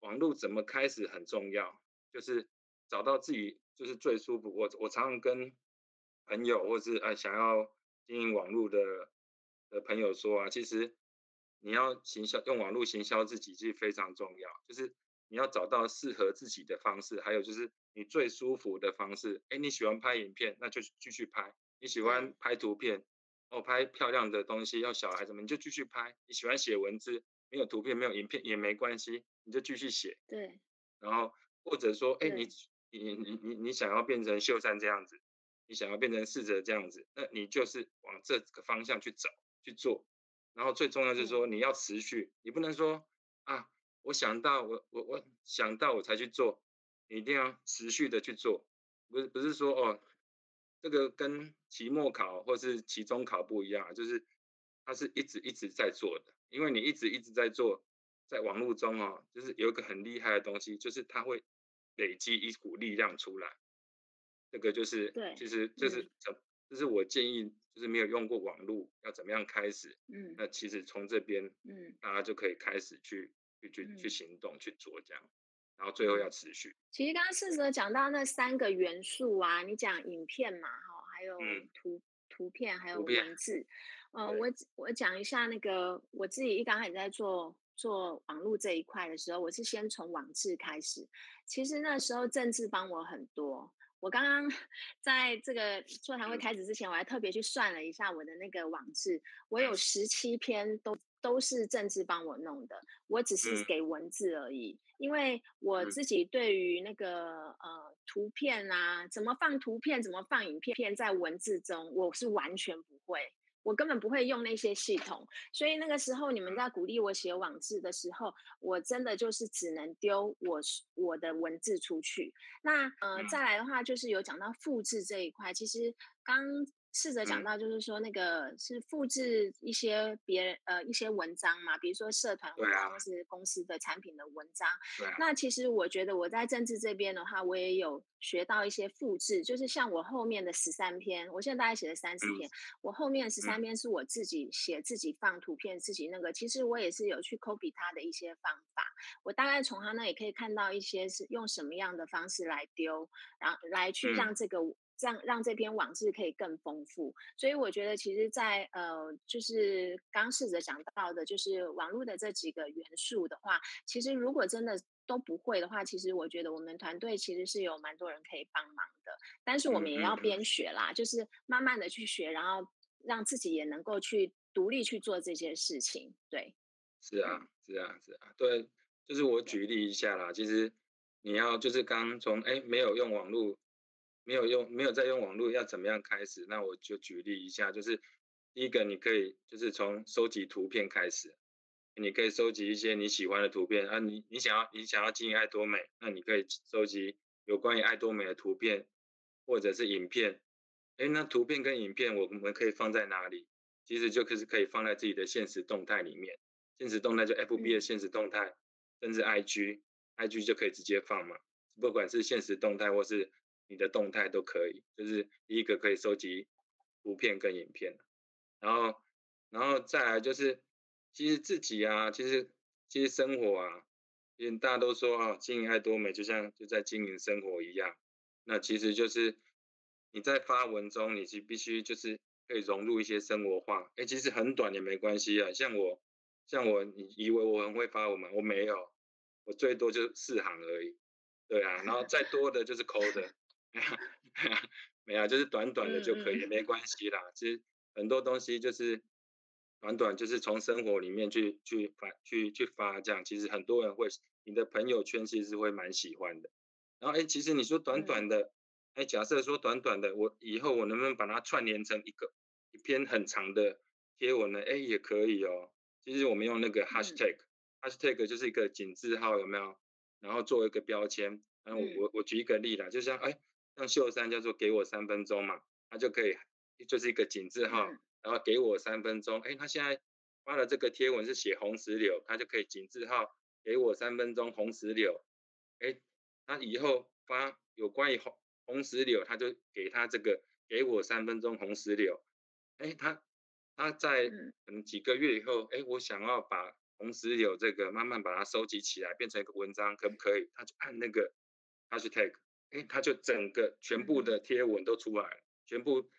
Speaker 3: 网络怎么开始很重要，就是找到自己就是最舒服。我我常常跟朋友或是哎想要经营网络的的朋友说啊，其实你要行销用网络行销自己其实非常重要，就是。你要找到适合自己的方式，还有就是你最舒服的方式。哎，你喜欢拍影片，那就继续拍；你喜欢拍图片，哦，拍漂亮的东西，要小孩子们，你就继续拍。你喜欢写文字，没有图片，没有影片也没关系，你就继续写。
Speaker 1: 对。
Speaker 3: 然后或者说，哎，你你你你你想要变成秀山这样子，你想要变成四哲这样子，那你就是往这个方向去找去做。然后最重要就是说，你要持续，你不能说啊。我想到我我我想到我才去做，你一定要持续的去做，不是不是说哦，这个跟期末考或是期中考不一样，就是它是一直一直在做的，因为你一直一直在做，在网络中哦，就是有一个很厉害的东西，就是它会累积一股力量出来。这个就是，
Speaker 1: 对，
Speaker 3: 其实这是这，这是我建议，就是没有用过网络要怎么样开始。
Speaker 1: 嗯，
Speaker 3: 那其实从这边，
Speaker 1: 嗯，
Speaker 3: 大家就可以开始去去去去行动去做这样，然后最后要持续。
Speaker 1: 其实刚刚四哲讲到那三个元素啊，你讲影片嘛，哈，还有图、嗯、图片，还有文字。呃，我我讲一下那个我自己一刚开始在做做网络这一块的时候，我是先从网志开始。其实那时候政治帮我很多。我刚刚 *laughs* 在这个座谈会开始之前，我还特别去算了一下我的那个网志，我有十七篇都都是政治帮我弄的，我只是给文字而已，因为我自己对于那个呃图片啊，怎么放图片，怎么放影片，在文字中我是完全不会。我根本不会用那些系统，所以那个时候你们在鼓励我写网志的时候，我真的就是只能丢我我的文字出去。那呃，再来的话就是有讲到复制这一块，其实刚。试着讲到，就是说那个是复制一些别人呃一些文章嘛，比如说社团文章或是公司的产品的文章。那其实我觉得我在政治这边的话，我也有学到一些复制，就是像我后面的十三篇，我现在大概写了三十篇，我后面十三篇是我自己写、自己放图片、自己那个，其实我也是有去 copy 他的一些方法，我大概从他那也可以看到一些是用什么样的方式来丢，然后来去让这个。让让这篇网志可以更丰富，所以我觉得其实在，在呃，就是刚试着讲到的，就是网络的这几个元素的话，其实如果真的都不会的话，其实我觉得我们团队其实是有蛮多人可以帮忙的。但是我们也要边学啦，就是慢慢的去学，然后让自己也能够去独立去做这些事情。对，
Speaker 3: 是啊，是啊，是啊，对，就是我举例一下啦。其实你要就是刚从哎没有用网络。没有用，没有在用网络，要怎么样开始？那我就举例一下，就是第一个，你可以就是从收集图片开始，你可以收集一些你喜欢的图片啊，你你想要你想要经营爱多美，那你可以收集有关于爱多美的图片或者是影片。诶，那图片跟影片我们可以放在哪里？其实就可是可以放在自己的现实动态里面，现实动态就 FB 的现实动态，甚至 IG，IG 就可以直接放嘛，不管是现实动态或是。你的动态都可以，就是第一个可以收集图片跟影片，然后，然后再来就是，其实自己啊，其实其实生活啊，因为大家都说啊，经营爱多美就像就在经营生活一样，那其实就是你在发文中，你其必须就是可以融入一些生活化，哎，其实很短也没关系啊，像我，像我，你以为我很会发文吗？我没有，我最多就四行而已，对啊，然后再多的就是抠的。*laughs* 没有，就是短短的就可以，没关系啦。其实很多东西就是短短，就是从生活里面去去发去去发这样。其实很多人会，你的朋友圈其实是会蛮喜欢的。然后哎，其实你说短短的，哎，假设说短短的，我以后我能不能把它串联成一个一篇很长的贴文呢？哎，也可以哦。其实我们用那个 hashtag，hashtag 就是一个井字号，有没有？然后做一个标签。然后我我我举一个例啦，就像哎。像秀山叫做给我三分钟嘛，他就可以就是一个井字号，然后给我三分钟。哎，他现在发了这个贴文是写红石榴，他就可以井字号给我三分钟红石榴。哎，他以后发有关于红红石榴，他就给他这个给我三分钟红石榴。哎，他他在可能几个月以后，哎，我想要把红石榴这个慢慢把它收集起来，变成一个文章，可不可以？他就按那个 hashtag。哎，他就整个全部的贴文都出来了，全部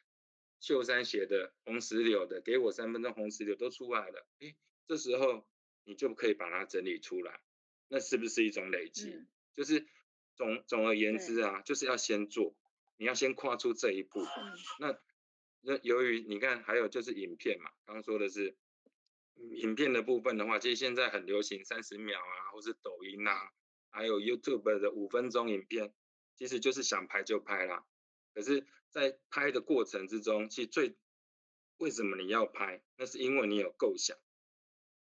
Speaker 3: 秀山写的红石榴的，给我三分钟红石榴都出来了。哎，这时候你就可以把它整理出来，那是不是一种累积？嗯、就是总总而言之啊，就是要先做，你要先跨出这一步。嗯、那那由于你看，还有就是影片嘛，刚刚说的是影片的部分的话，其实现在很流行三十秒啊，或是抖音啊，还有 YouTube 的五分钟影片。其实就是想拍就拍啦，可是，在拍的过程之中，其实最为什么你要拍？那是因为你有构想，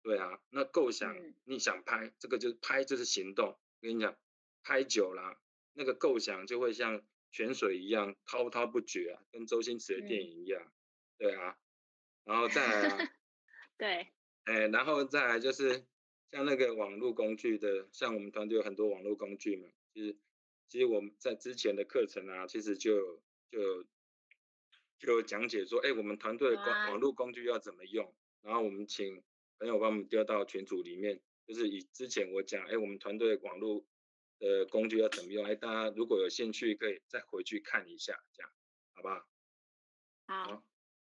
Speaker 3: 对啊，那构想你想拍，这个就是拍就是行动。我跟你讲，拍久了，那个构想就会像泉水一样滔滔不绝啊，跟周星驰的电影一样，对啊，然后再来啊，*laughs*
Speaker 1: 对，
Speaker 3: 哎，然后再来就是像那个网络工具的，像我们团队有很多网络工具嘛，就是。其实我们在之前的课程啊，其实就就就讲解说，哎，我们团队的网网络工具要怎么用，然后我们请朋友帮我们丢到群组里面，就是以之前我讲，哎，我们团队的网络的工具要怎么用，哎，大家如果有兴趣，可以再回去看一下，这样，好不好？
Speaker 1: 好。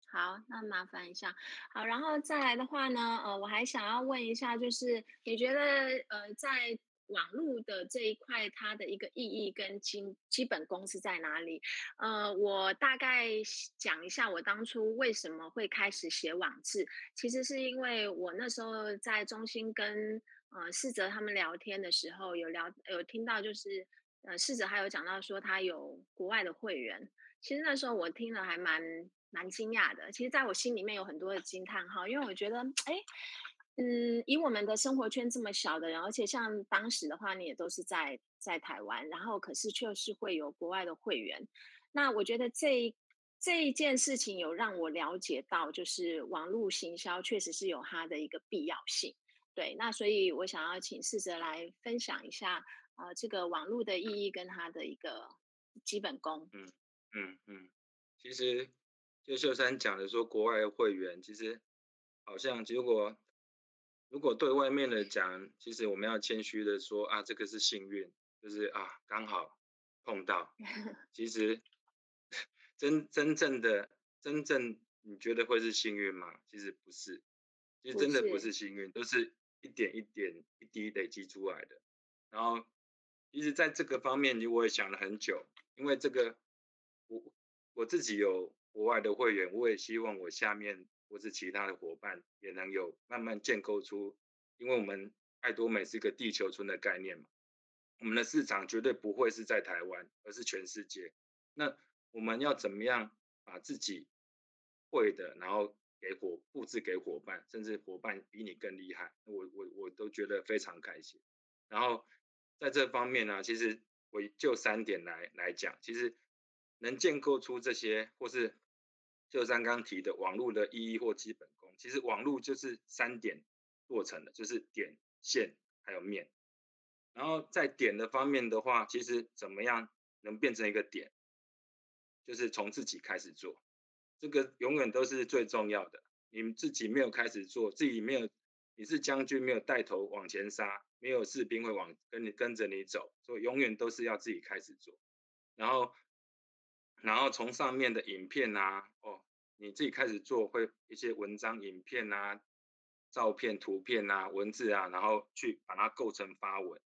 Speaker 1: 好，那麻烦一下。好，然后再来的话呢，呃，我还想要问一下，就是你觉得，呃，在网络的这一块，它的一个意义跟基基本功是在哪里？呃，我大概讲一下，我当初为什么会开始写网志，其实是因为我那时候在中心跟呃世泽他们聊天的时候，有聊有听到，就是呃世泽还有讲到说他有国外的会员，其实那时候我听了还蛮。蛮惊讶的，其实在我心里面有很多的惊叹号，因为我觉得，哎，嗯，以我们的生活圈这么小的人，而且像当时的话，你也都是在在台湾，然后可是却是会有国外的会员，那我觉得这这一件事情有让我了解到，就是网络行销确实是有它的一个必要性，对，那所以我想要请世泽来分享一下，呃，这个网络的意义跟它的一个基本功。
Speaker 3: 嗯嗯嗯，其实。就秀山讲的说，国外会员其实好像，如果如果对外面的讲，其实我们要谦虚的说啊，这个是幸运，就是啊刚好碰到。*laughs* 其实真真正的真正你觉得会是幸运吗？其实不是，其实真的不是幸运，都是一点一点一滴累积出来的。然后其实在这个方面，我也想了很久，因为这个我我自己有。国外的会员，我也希望我下面或是其他的伙伴也能有慢慢建构出，因为我们艾多美是一个地球村的概念嘛，我们的市场绝对不会是在台湾，而是全世界。那我们要怎么样把自己会的，然后给伙布置给伙伴，甚至伙伴比你更厉害，我我我都觉得非常开心。然后在这方面呢，其实我就三点来来讲，其实能建构出这些或是。就像刚刚提的网络的意义或基本功，其实网络就是三点做成的，就是点、线还有面。然后在点的方面的话，其实怎么样能变成一个点，就是从自己开始做，这个永远都是最重要的。你们自己没有开始做，自己没有，你是将军没有带头往前杀，没有士兵会往跟你跟着你走，所以永远都是要自己开始做，然后。然后从上面的影片啊，哦，你自己开始做，会一些文章、影片啊、照片、图片啊、文字啊，然后去把它构成发文，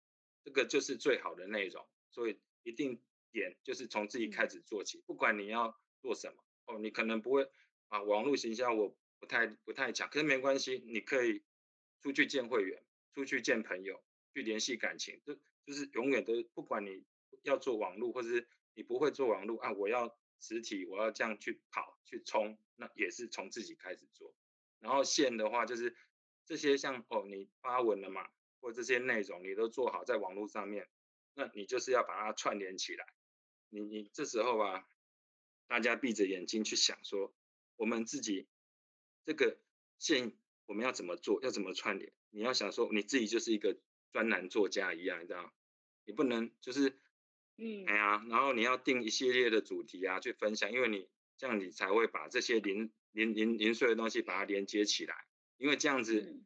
Speaker 3: 这个就是最好的内容。所以一定点就是从自己开始做起，不管你要做什么哦，你可能不会啊，网络行销我不太不太强，可是没关系，你可以出去见会员，出去见朋友，去联系感情，就就是永远都不管你要做网络或者是。你不会做网络啊？我要实体，我要这样去跑去冲，那也是从自己开始做。然后线的话，就是这些像哦，你发文了嘛，或这些内容你都做好在网络上面，那你就是要把它串联起来。你你这时候啊，大家闭着眼睛去想说，我们自己这个线我们要怎么做，要怎么串联？你要想说你自己就是一个专栏作家一样，你知道？你不能就是。嗯，哎呀，然后你要定一系列的主题啊，去分享，因为你这样你才会把这些零零零零碎的东西把它连接起来，因为这样子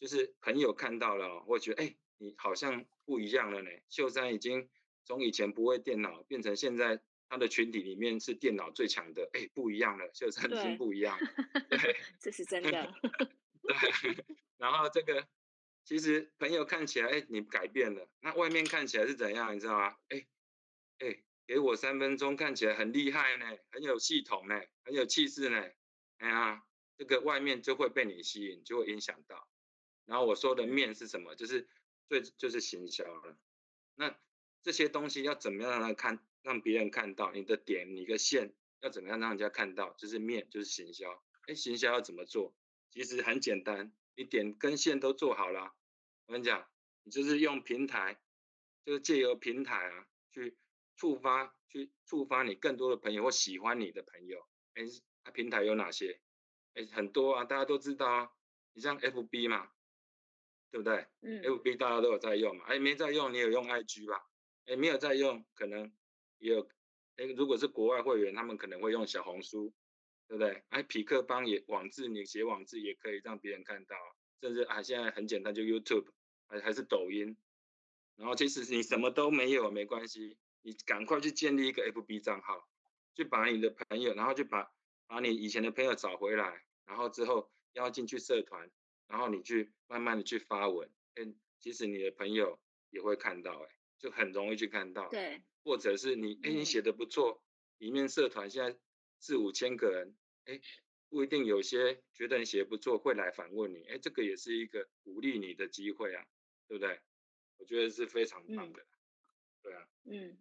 Speaker 3: 就是朋友看到了，会觉得哎，你好像不一样了呢。秀山已经从以前不会电脑变成现在他的群体里面是电脑最强的，哎，不一样了，秀山已经不一样了，对，对 *laughs*
Speaker 1: 这是真的。*laughs*
Speaker 3: 对，然后这个其实朋友看起来哎，你改变了，那外面看起来是怎样，你知道吗？哎。哎，给我三分钟，看起来很厉害呢，很有系统呢，很有气势呢。哎呀，这个外面就会被你吸引，就会影响到。然后我说的面是什么？就是最就是行销了。那这些东西要怎么样让他看，让别人看到你的点，你的线要怎么样让人家看到？就是面，就是行销。哎，行销要怎么做？其实很简单，你点跟线都做好了。我跟你讲，你就是用平台，就是借由平台啊去。触发去触发你更多的朋友或喜欢你的朋友，哎，平台有哪些？哎，很多啊，大家都知道啊。你像 FB 嘛，对不对？嗯，FB 大家都有在用嘛。哎，没在用，你有用 IG 吧？哎，没有在用，可能也有，哎，如果是国外会员，他们可能会用小红书，对不对？哎，痞客邦也网志，你写网志也可以让别人看到，甚至啊，现在很简单，就 YouTube，还还是抖音。然后其实你什么都没有没关系，你赶快去建立一个 FB 账号，去把你的朋友，然后就把把你以前的朋友找回来，然后之后邀进去社团，然后你去慢慢的去发文，哎，其实你的朋友也会看到，哎，就很容易去看到。
Speaker 1: 对。
Speaker 3: 或者是你，哎，你写的不错，里面社团现在四五千个人，哎，不一定有些觉得你写的不错会来反问你，哎，这个也是一个鼓励你的机会啊，对不对？我觉得是非常棒的，嗯、对啊，
Speaker 1: 嗯，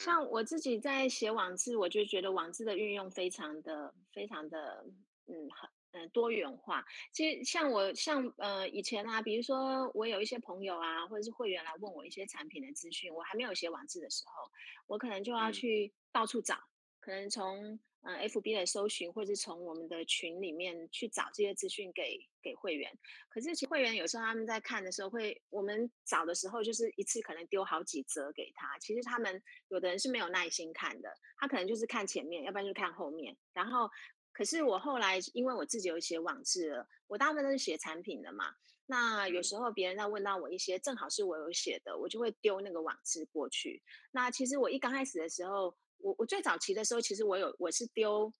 Speaker 1: 像我自己在写网志，我就觉得网志的运用非常的、非常的，嗯，很嗯多元化。其实像我像呃以前啊，比如说我有一些朋友啊，或者是会员来问我一些产品的资讯，我还没有写网志的时候，我可能就要去到处找，嗯、可能从。嗯，FB 的搜寻，或者是从我们的群里面去找这些资讯给给会员。可是其实会员有时候他们在看的时候会，会我们找的时候就是一次可能丢好几则给他。其实他们有的人是没有耐心看的，他可能就是看前面，要不然就看后面。然后，可是我后来因为我自己有写网志了，我大部分都是写产品的嘛。那有时候别人在问到我一些，正好是我有写的，我就会丢那个网志过去。那其实我一刚开始的时候。我我最早期的时候，其实我有我是丢，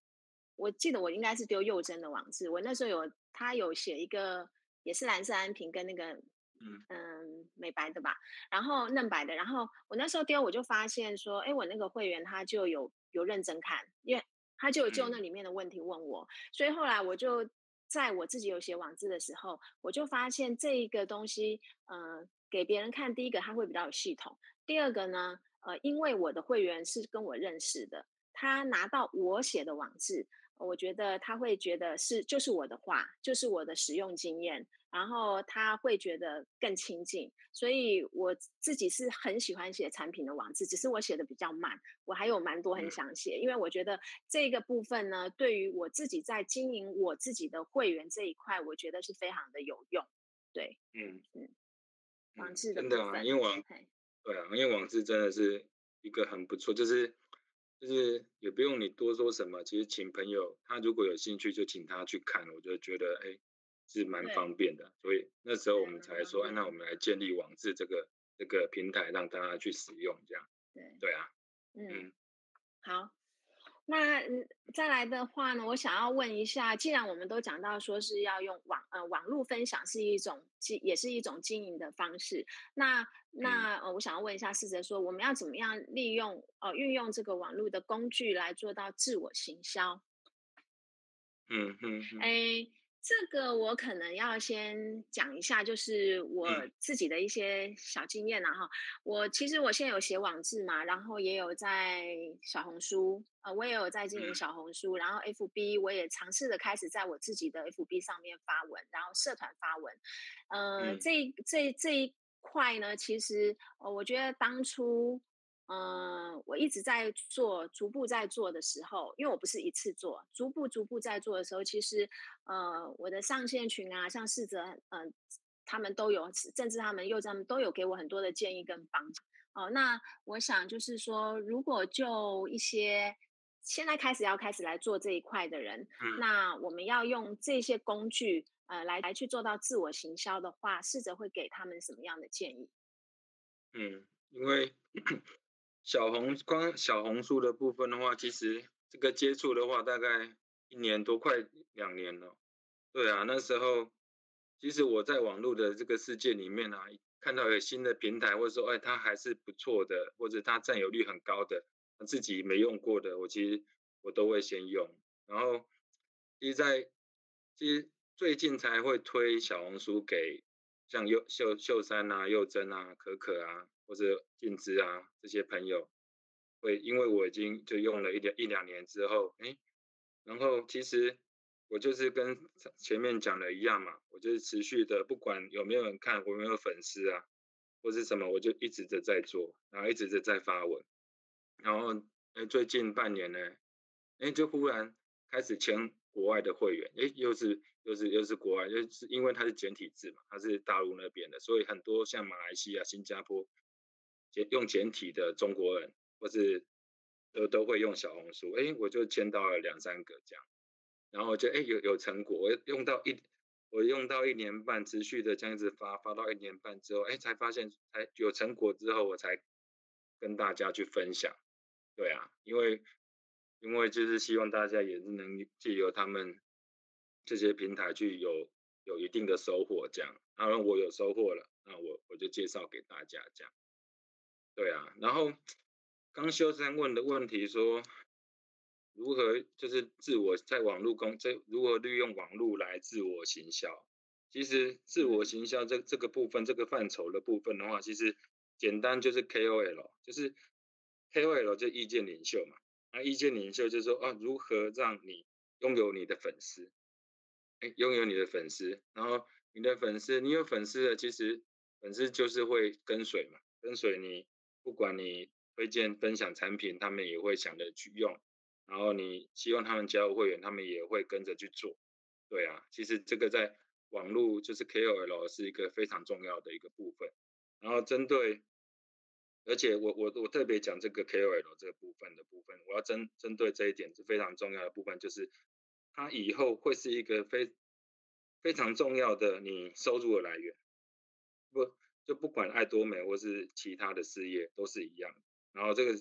Speaker 1: 我记得我应该是丢幼珍的网志。我那时候有他有写一个，也是蓝色安瓶跟那个嗯嗯美白的吧，然后嫩白的。然后我那时候丢，我就发现说，哎，我那个会员他就有有认真看，因为他就有就那里面的问题问我，所以后来我就在我自己有写网志的时候，我就发现这一个东西，嗯、呃，给别人看，第一个他会比较有系统，第二个呢。呃，因为我的会员是跟我认识的，他拿到我写的网志，我觉得他会觉得是就是我的话，就是我的使用经验，然后他会觉得更亲近。所以我自己是很喜欢写产品的网志，只是我写的比较慢，我还有蛮多很想写，因为我觉得这个部分呢，对于我自己在经营我自己的会员这一块，我觉得是非常的有用。对，
Speaker 3: 嗯嗯，
Speaker 1: 网志的部
Speaker 3: 因为网。对啊，因为网志真的是一个很不错，就是就是也不用你多说什么，其实请朋友他如果有兴趣就请他去看，我就觉得哎是蛮方便的，所以那时候我们才说，哎，那我们来建立网志这个这个平台让大家去使用，这样。对对啊，
Speaker 1: 嗯，嗯好。那再来的话呢，我想要问一下，既然我们都讲到说是要用网呃网络分享是一种也是一种经营的方式，那那呃我想要问一下四哲说，我们要怎么样利用呃运用这个网络的工具来做到自我行销？
Speaker 3: 嗯嗯嗯。
Speaker 1: 哎。这个我可能要先讲一下，就是我自己的一些小经验然后、嗯、我其实我现在有写网志嘛，然后也有在小红书，呃，我也有在经营小红书，嗯、然后 FB 我也尝试的开始在我自己的 FB 上面发文，然后社团发文，呃，嗯、这这这一块呢，其实呃，我觉得当初。嗯，我一直在做，逐步在做的时候，因为我不是一次做，逐步逐步在做的时候，其实，呃，我的上线群啊，像世泽，嗯、呃，他们都有，甚至他们又他们都有给我很多的建议跟帮助。哦，那我想就是说，如果就一些现在开始要开始来做这一块的人，嗯、那我们要用这些工具，呃，来来去做到自我行销的话，试着会给他们什么样的建议？
Speaker 3: 嗯，因为。小红光小红书的部分的话，其实这个接触的话，大概一年多，快两年了。对啊，那时候其实我在网络的这个世界里面啊，看到有新的平台，或者说哎，它还是不错的，或者它占有率很高的，自己没用过的，我其实我都会先用。然后，其实在其实最近才会推小红书给像秀秀秀山啊、幼珍啊、可可啊。或者静之啊，这些朋友会，因为我已经就用了一两一两年之后，哎，然后其实我就是跟前面讲的一样嘛，我就是持续的，不管有没有人看，我有没有粉丝啊，或是什么，我就一直的在做，然后一直的在发文，然后哎，最近半年呢，哎，就忽然开始签国外的会员，哎，又是又是又是国外，就是因为它是简体字嘛，它是大陆那边的，所以很多像马来西亚、新加坡。简用简体的中国人，或是都都会用小红书，哎，我就签到了两三个这样，然后就哎有有成果，我用到一我用到一年半，持续的这样子发发到一年半之后，哎，才发现才有成果之后，我才跟大家去分享，对啊，因为因为就是希望大家也是能借由他们这些平台去有有一定的收获，这样，然后我有收获了，那我我就介绍给大家这样。对啊，然后刚修三问的问题说，如何就是自我在网络公这如何利用网络来自我行销？其实自我行销这这个部分这个范畴的部分的话，其实简单就是 KOL，就是 KOL 就意见领袖嘛。那意见领袖就是说啊，如何让你拥有你的粉丝？哎，拥有你的粉丝，然后你的粉丝，你有粉丝的，其实粉丝就是会跟随嘛，跟随你。不管你推荐分享产品，他们也会想着去用，然后你希望他们加入会员，他们也会跟着去做。对啊，其实这个在网络就是 KOL 是一个非常重要的一个部分。然后针对，而且我我我特别讲这个 KOL 这个部分的部分，我要针针对这一点是非常重要的部分，就是它以后会是一个非非常重要的你收入的来源。不。就不管爱多美或是其他的事业都是一样，然后这个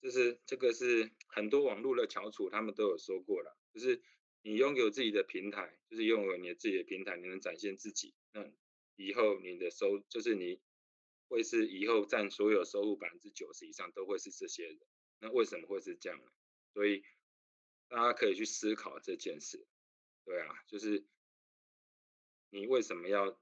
Speaker 3: 就是这个是很多网络的翘楚他们都有说过了，就是你拥有自己的平台，就是拥有你自己的平台，你能展现自己，那以后你的收就是你会是以后占所有收入百分之九十以上都会是这些人，那为什么会是这样呢？所以大家可以去思考这件事，对啊，就是你为什么要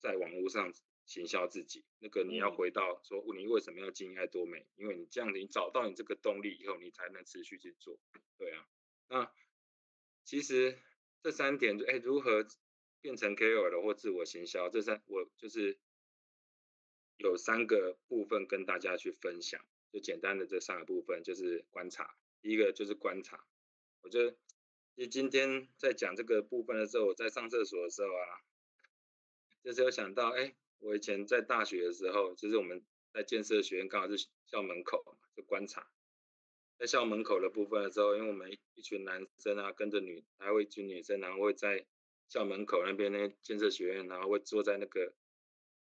Speaker 3: 在网络上？行销自己，那个你要回到说，你为什么要经营爱多美？因为你这样，你找到你这个动力以后，你才能持续去做。对啊，那其实这三点，哎，如何变成 KOL 或自我行销？这三我就是有三个部分跟大家去分享，就简单的这三个部分，就是观察。第一个就是观察，我觉得，其实今天在讲这个部分的时候，我在上厕所的时候啊，就是有想到，哎。我以前在大学的时候，就是我们在建设学院，刚好是校门口，就观察，在校门口的部分的时候，因为我们一群男生啊，跟着女，还有一群女生，然后会在校门口那边那建设学院，然后会坐在那个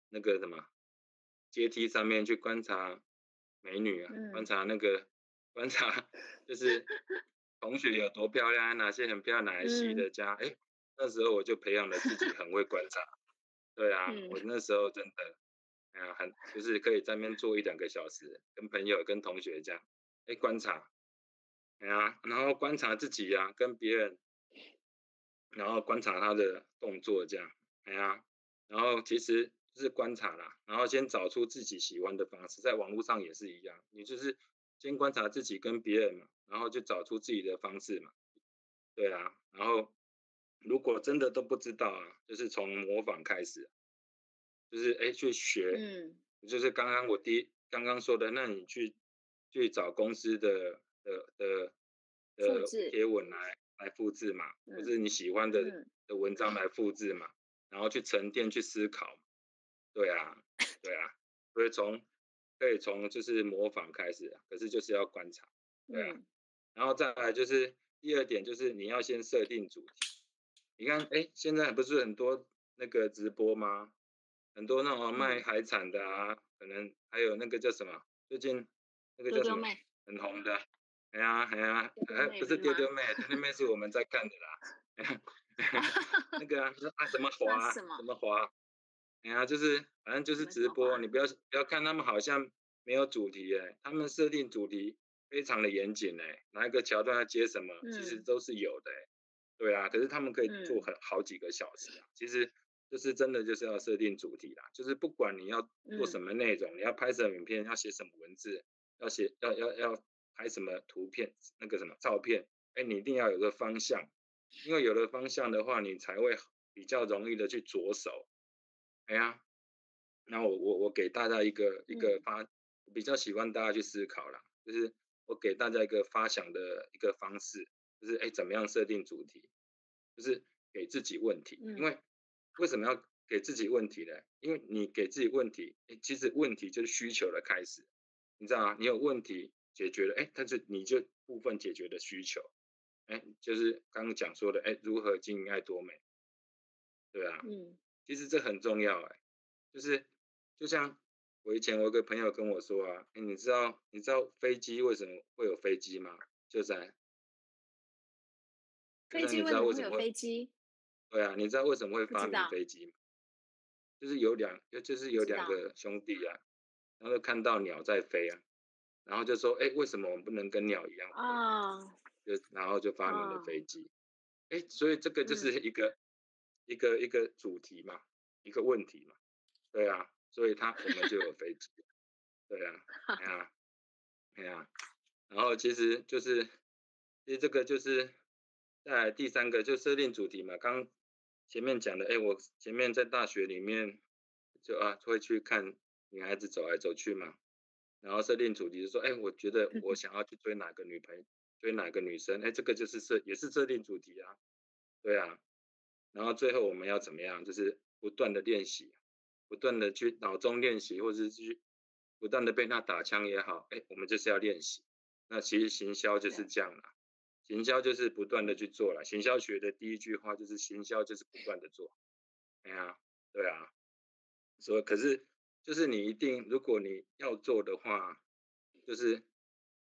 Speaker 3: 那个什么阶梯上面去观察美女啊，观察那个观察，就是同学有多漂亮，哪些很漂亮，哪一系的家，哎，那时候我就培养了自己很会观察。对啊，嗯、我那时候真的，哎呀，很就是可以在那边坐一两个小时，跟朋友、跟同学这样，哎，观察，哎呀，然后观察自己呀、啊，跟别人，然后观察他的动作这样，哎呀，然后其实就是观察啦，然后先找出自己喜欢的方式，在网络上也是一样，你就是先观察自己跟别人嘛，然后就找出自己的方式嘛，对啊，然后。如果真的都不知道啊，就是从模仿开始，就是哎去学，嗯，就是刚刚我第刚刚说的，那你去去找公司的的的的贴文来。来复制嘛，或是你喜欢的的文章来复制嘛，然后去沉淀去思考，对啊，对啊，所以从可以从就是模仿开始，可是就是要观察，对啊，然后再来就是第二点就是你要先设定主题。你看，哎，现在不是很多那个直播吗？很多那种卖海产的啊，可能还有那个叫什么？最近那个叫什么？很红的。哎呀，哎呀，哎，不是丢丢妹，丢丢妹是我们在看的啦。*laughs* 那个啊，啊什么华？什么 *laughs* 华？哎呀，就是反正就是直播，你不要不要看他们好像没有主题哎，他们设定主题非常的严谨哎，哪一个桥段要接什么，其实都是有的哎。对啊，可是他们可以做很好几个小时啊。嗯、其实就是真的就是要设定主题啦，就是不管你要做什么内容，嗯、你要拍什么影片，要写什么文字，要写要要要拍什么图片，那个什么照片，哎，你一定要有个方向，因为有了方向的话，你才会比较容易的去着手。哎呀，那我我我给大家一个一个发，嗯、比较喜欢大家去思考啦，就是我给大家一个发想的一个方式。就是哎，怎么样设定主题？就是给自己问题，因为为什么要给自己问题呢，因为你给自己问题，其实问题就是需求的开始，你知道吗？你有问题解决了，哎，但是你就部分解决的需求，哎，就是刚刚讲说的，哎，如何经营爱多美，对啊，
Speaker 1: 嗯，
Speaker 3: 其实这很重要，哎，就是就像我以前我有个朋友跟我说啊，哎，你知道你知道飞机为什么会有飞机吗？就在
Speaker 1: 飞机为什么会有飞机？
Speaker 3: 对啊，你知道为什么会发明飞机吗？就是有两，就是有两个兄弟啊，然后就看到鸟在飞啊，然后就说，哎，为什么我们不能跟鸟一样
Speaker 1: 啊？
Speaker 3: 就然后就发明了飞机。哎，所以这个就是一个、嗯、一个一个主题嘛，一个问题嘛。对啊，所以他我们就有飞机。对啊，哎呀，*laughs* 哎呀，然后其实就是，其实这个就是再来第三个就设定主题嘛，刚。前面讲的，哎，我前面在大学里面就啊会去看女孩子走来走去嘛，然后设定主题就说，哎，我觉得我想要去追哪个女朋友，追哪个女生，哎，这个就是设也是设定主题啊，对啊，然后最后我们要怎么样，就是不断的练习，不断的去脑中练习，或者是去不断的被他打枪也好，哎，我们就是要练习，那其实行销就是这样啦。行销就是不断的去做了，行销学的第一句话就是行销就是不断的做，哎呀，对啊，所以可是就是你一定，如果你要做的话，就是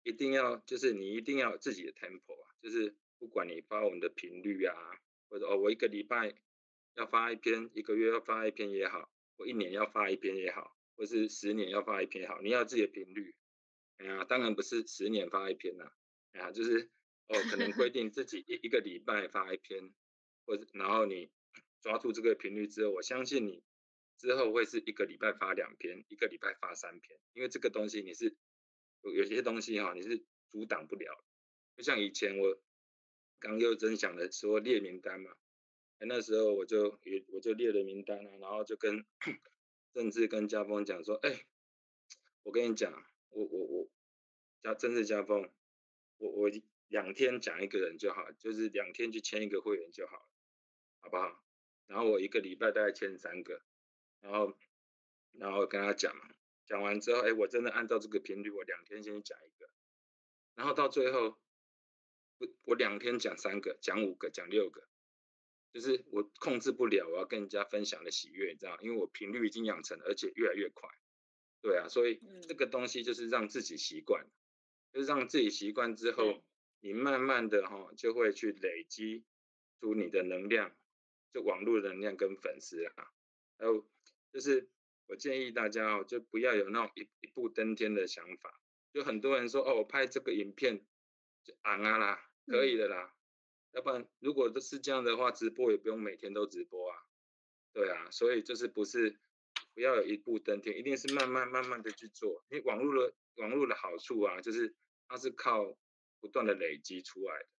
Speaker 3: 一定要，就是你一定要有自己的 tempo 啊，就是不管你发文的频率啊，或者哦，我一个礼拜要发一篇，一个月要发一篇也好，我一年要发一篇也好，或是十年要发一篇也好，你要自己的频率，哎呀，当然不是十年发一篇呐，哎呀，就是。哦，可能规定自己一一个礼拜发一篇，或者然后你抓住这个频率之后，我相信你之后会是一个礼拜发两篇，一个礼拜发三篇，因为这个东西你是有有些东西哈，你是阻挡不了。就像以前我刚又真想的说列名单嘛，那时候我就也我就列了名单啊，然后就跟政治跟家风讲说，哎，我跟你讲，我我我家政治家风，我我。两天讲一个人就好，就是两天去签一个会员就好了，好不好？然后我一个礼拜大概签三个，然后，然后跟他讲嘛，讲完之后，哎，我真的按照这个频率，我两天先讲一个，然后到最后，我我两天讲三个，讲五个，讲六个，就是我控制不了，我要跟人家分享的喜悦，你知道，因为我频率已经养成了，而且越来越快，对啊，所以这个东西就是让自己习惯，就是让自己习惯之后。你慢慢的哈，就会去累积出你的能量，就网络能量跟粉丝啊，还有就是我建议大家哦，就不要有那种一一步登天的想法。就很多人说哦，我拍这个影片就昂啊啦，可以的啦。要不然如果都是这样的话，直播也不用每天都直播啊。对啊，所以就是不是不要有一步登天，一定是慢慢慢慢的去做。因为网络的网络的好处啊，就是它是靠。不断的累积出来的，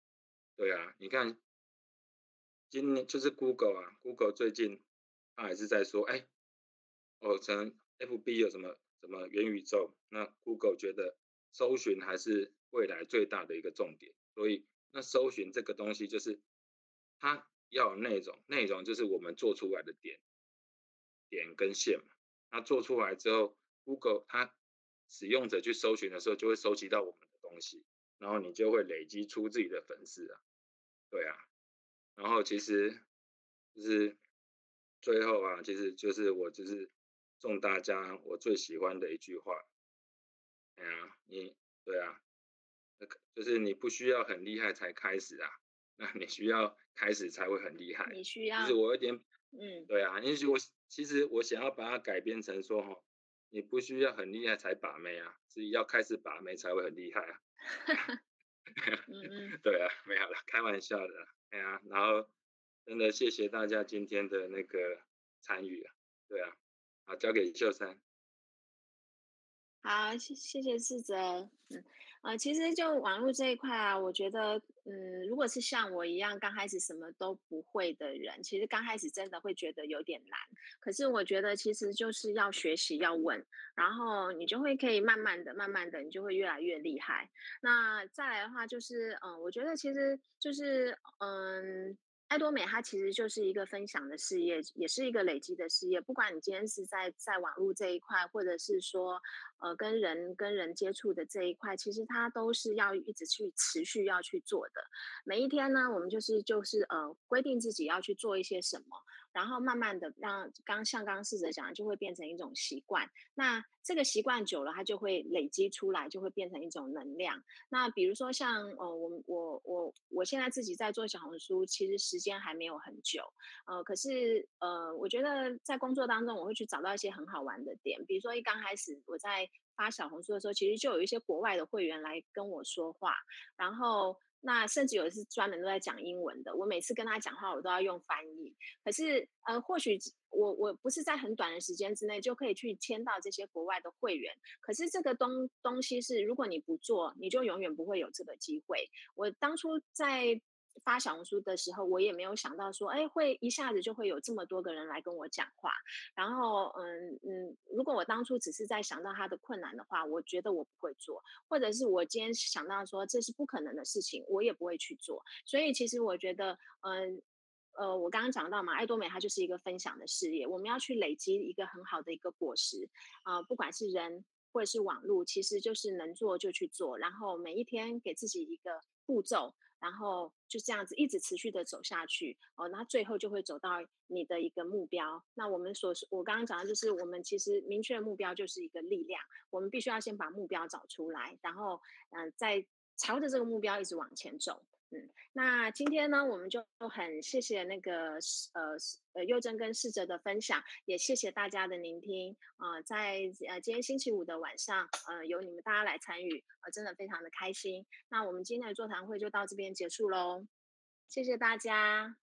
Speaker 3: 对啊，你看，今年就是 Google 啊，Google 最近他还是在说，哎，哦，成 FB 有什么什么元宇宙，那 Google 觉得搜寻还是未来最大的一个重点，所以那搜寻这个东西就是它要有内容，内容就是我们做出来的点点跟线嘛，那做出来之后，Google 它使用者去搜寻的时候就会收集到我们的东西。然后你就会累积出自己的粉丝啊，对啊，然后其实就是最后啊，其实就是我就是送大家我最喜欢的一句话，哎呀，你对啊，就是你不需要很厉害才开始啊，那你需要开始才会很厉害。
Speaker 1: 你需。要，
Speaker 3: 就是我有点，嗯，对啊，因为我其实我想要把它改编成说哈，你不需要很厉害才把妹啊，是要开始把妹才会很厉害啊。*laughs* *laughs* 对啊，没有了，开玩笑的。哎呀，然后真的谢谢大家今天的那个参与啊。对啊，好，交给秀珊。
Speaker 1: 好，谢谢谢四则。嗯。呃，其实就网络这一块啊，我觉得，嗯，如果是像我一样刚开始什么都不会的人，其实刚开始真的会觉得有点难。可是我觉得其实就是要学习，要问，然后你就会可以慢慢的、慢慢的，你就会越来越厉害。那再来的话就是，嗯，我觉得其实就是，嗯。爱多美它其实就是一个分享的事业，也是一个累积的事业。不管你今天是在在网络这一块，或者是说呃跟人跟人接触的这一块，其实它都是要一直去持续要去做的。每一天呢，我们就是就是呃规定自己要去做一些什么。然后慢慢的让刚像刚试着讲，就会变成一种习惯。那这个习惯久了，它就会累积出来，就会变成一种能量。那比如说像呃，我我我我现在自己在做小红书，其实时间还没有很久，呃，可是呃，我觉得在工作当中，我会去找到一些很好玩的点。比如说一刚开始我在发小红书的时候，其实就有一些国外的会员来跟我说话，然后。那甚至有的是专门都在讲英文的，我每次跟他讲话，我都要用翻译。可是，呃，或许我我不是在很短的时间之内就可以去签到这些国外的会员，可是这个东东西是，如果你不做，你就永远不会有这个机会。我当初在。发小红书的时候，我也没有想到说，哎，会一下子就会有这么多个人来跟我讲话。然后，嗯嗯，如果我当初只是在想到他的困难的话，我觉得我不会做，或者是我今天想到说这是不可能的事情，我也不会去做。所以，其实我觉得，嗯呃，我刚刚讲到嘛，爱多美它就是一个分享的事业，我们要去累积一个很好的一个果实啊，不管是人或者是网络，其实就是能做就去做，然后每一天给自己一个步骤。然后就这样子一直持续的走下去哦，那最后就会走到你的一个目标。那我们所我刚刚讲的就是，我们其实明确的目标就是一个力量，我们必须要先把目标找出来，然后嗯、呃，再朝着这个目标一直往前走。嗯，那今天呢，我们就很谢谢那个呃呃佑珍跟逝者的分享，也谢谢大家的聆听啊、呃，在呃今天星期五的晚上，呃由你们大家来参与，呃真的非常的开心。那我们今天的座谈会就到这边结束喽，谢谢大家。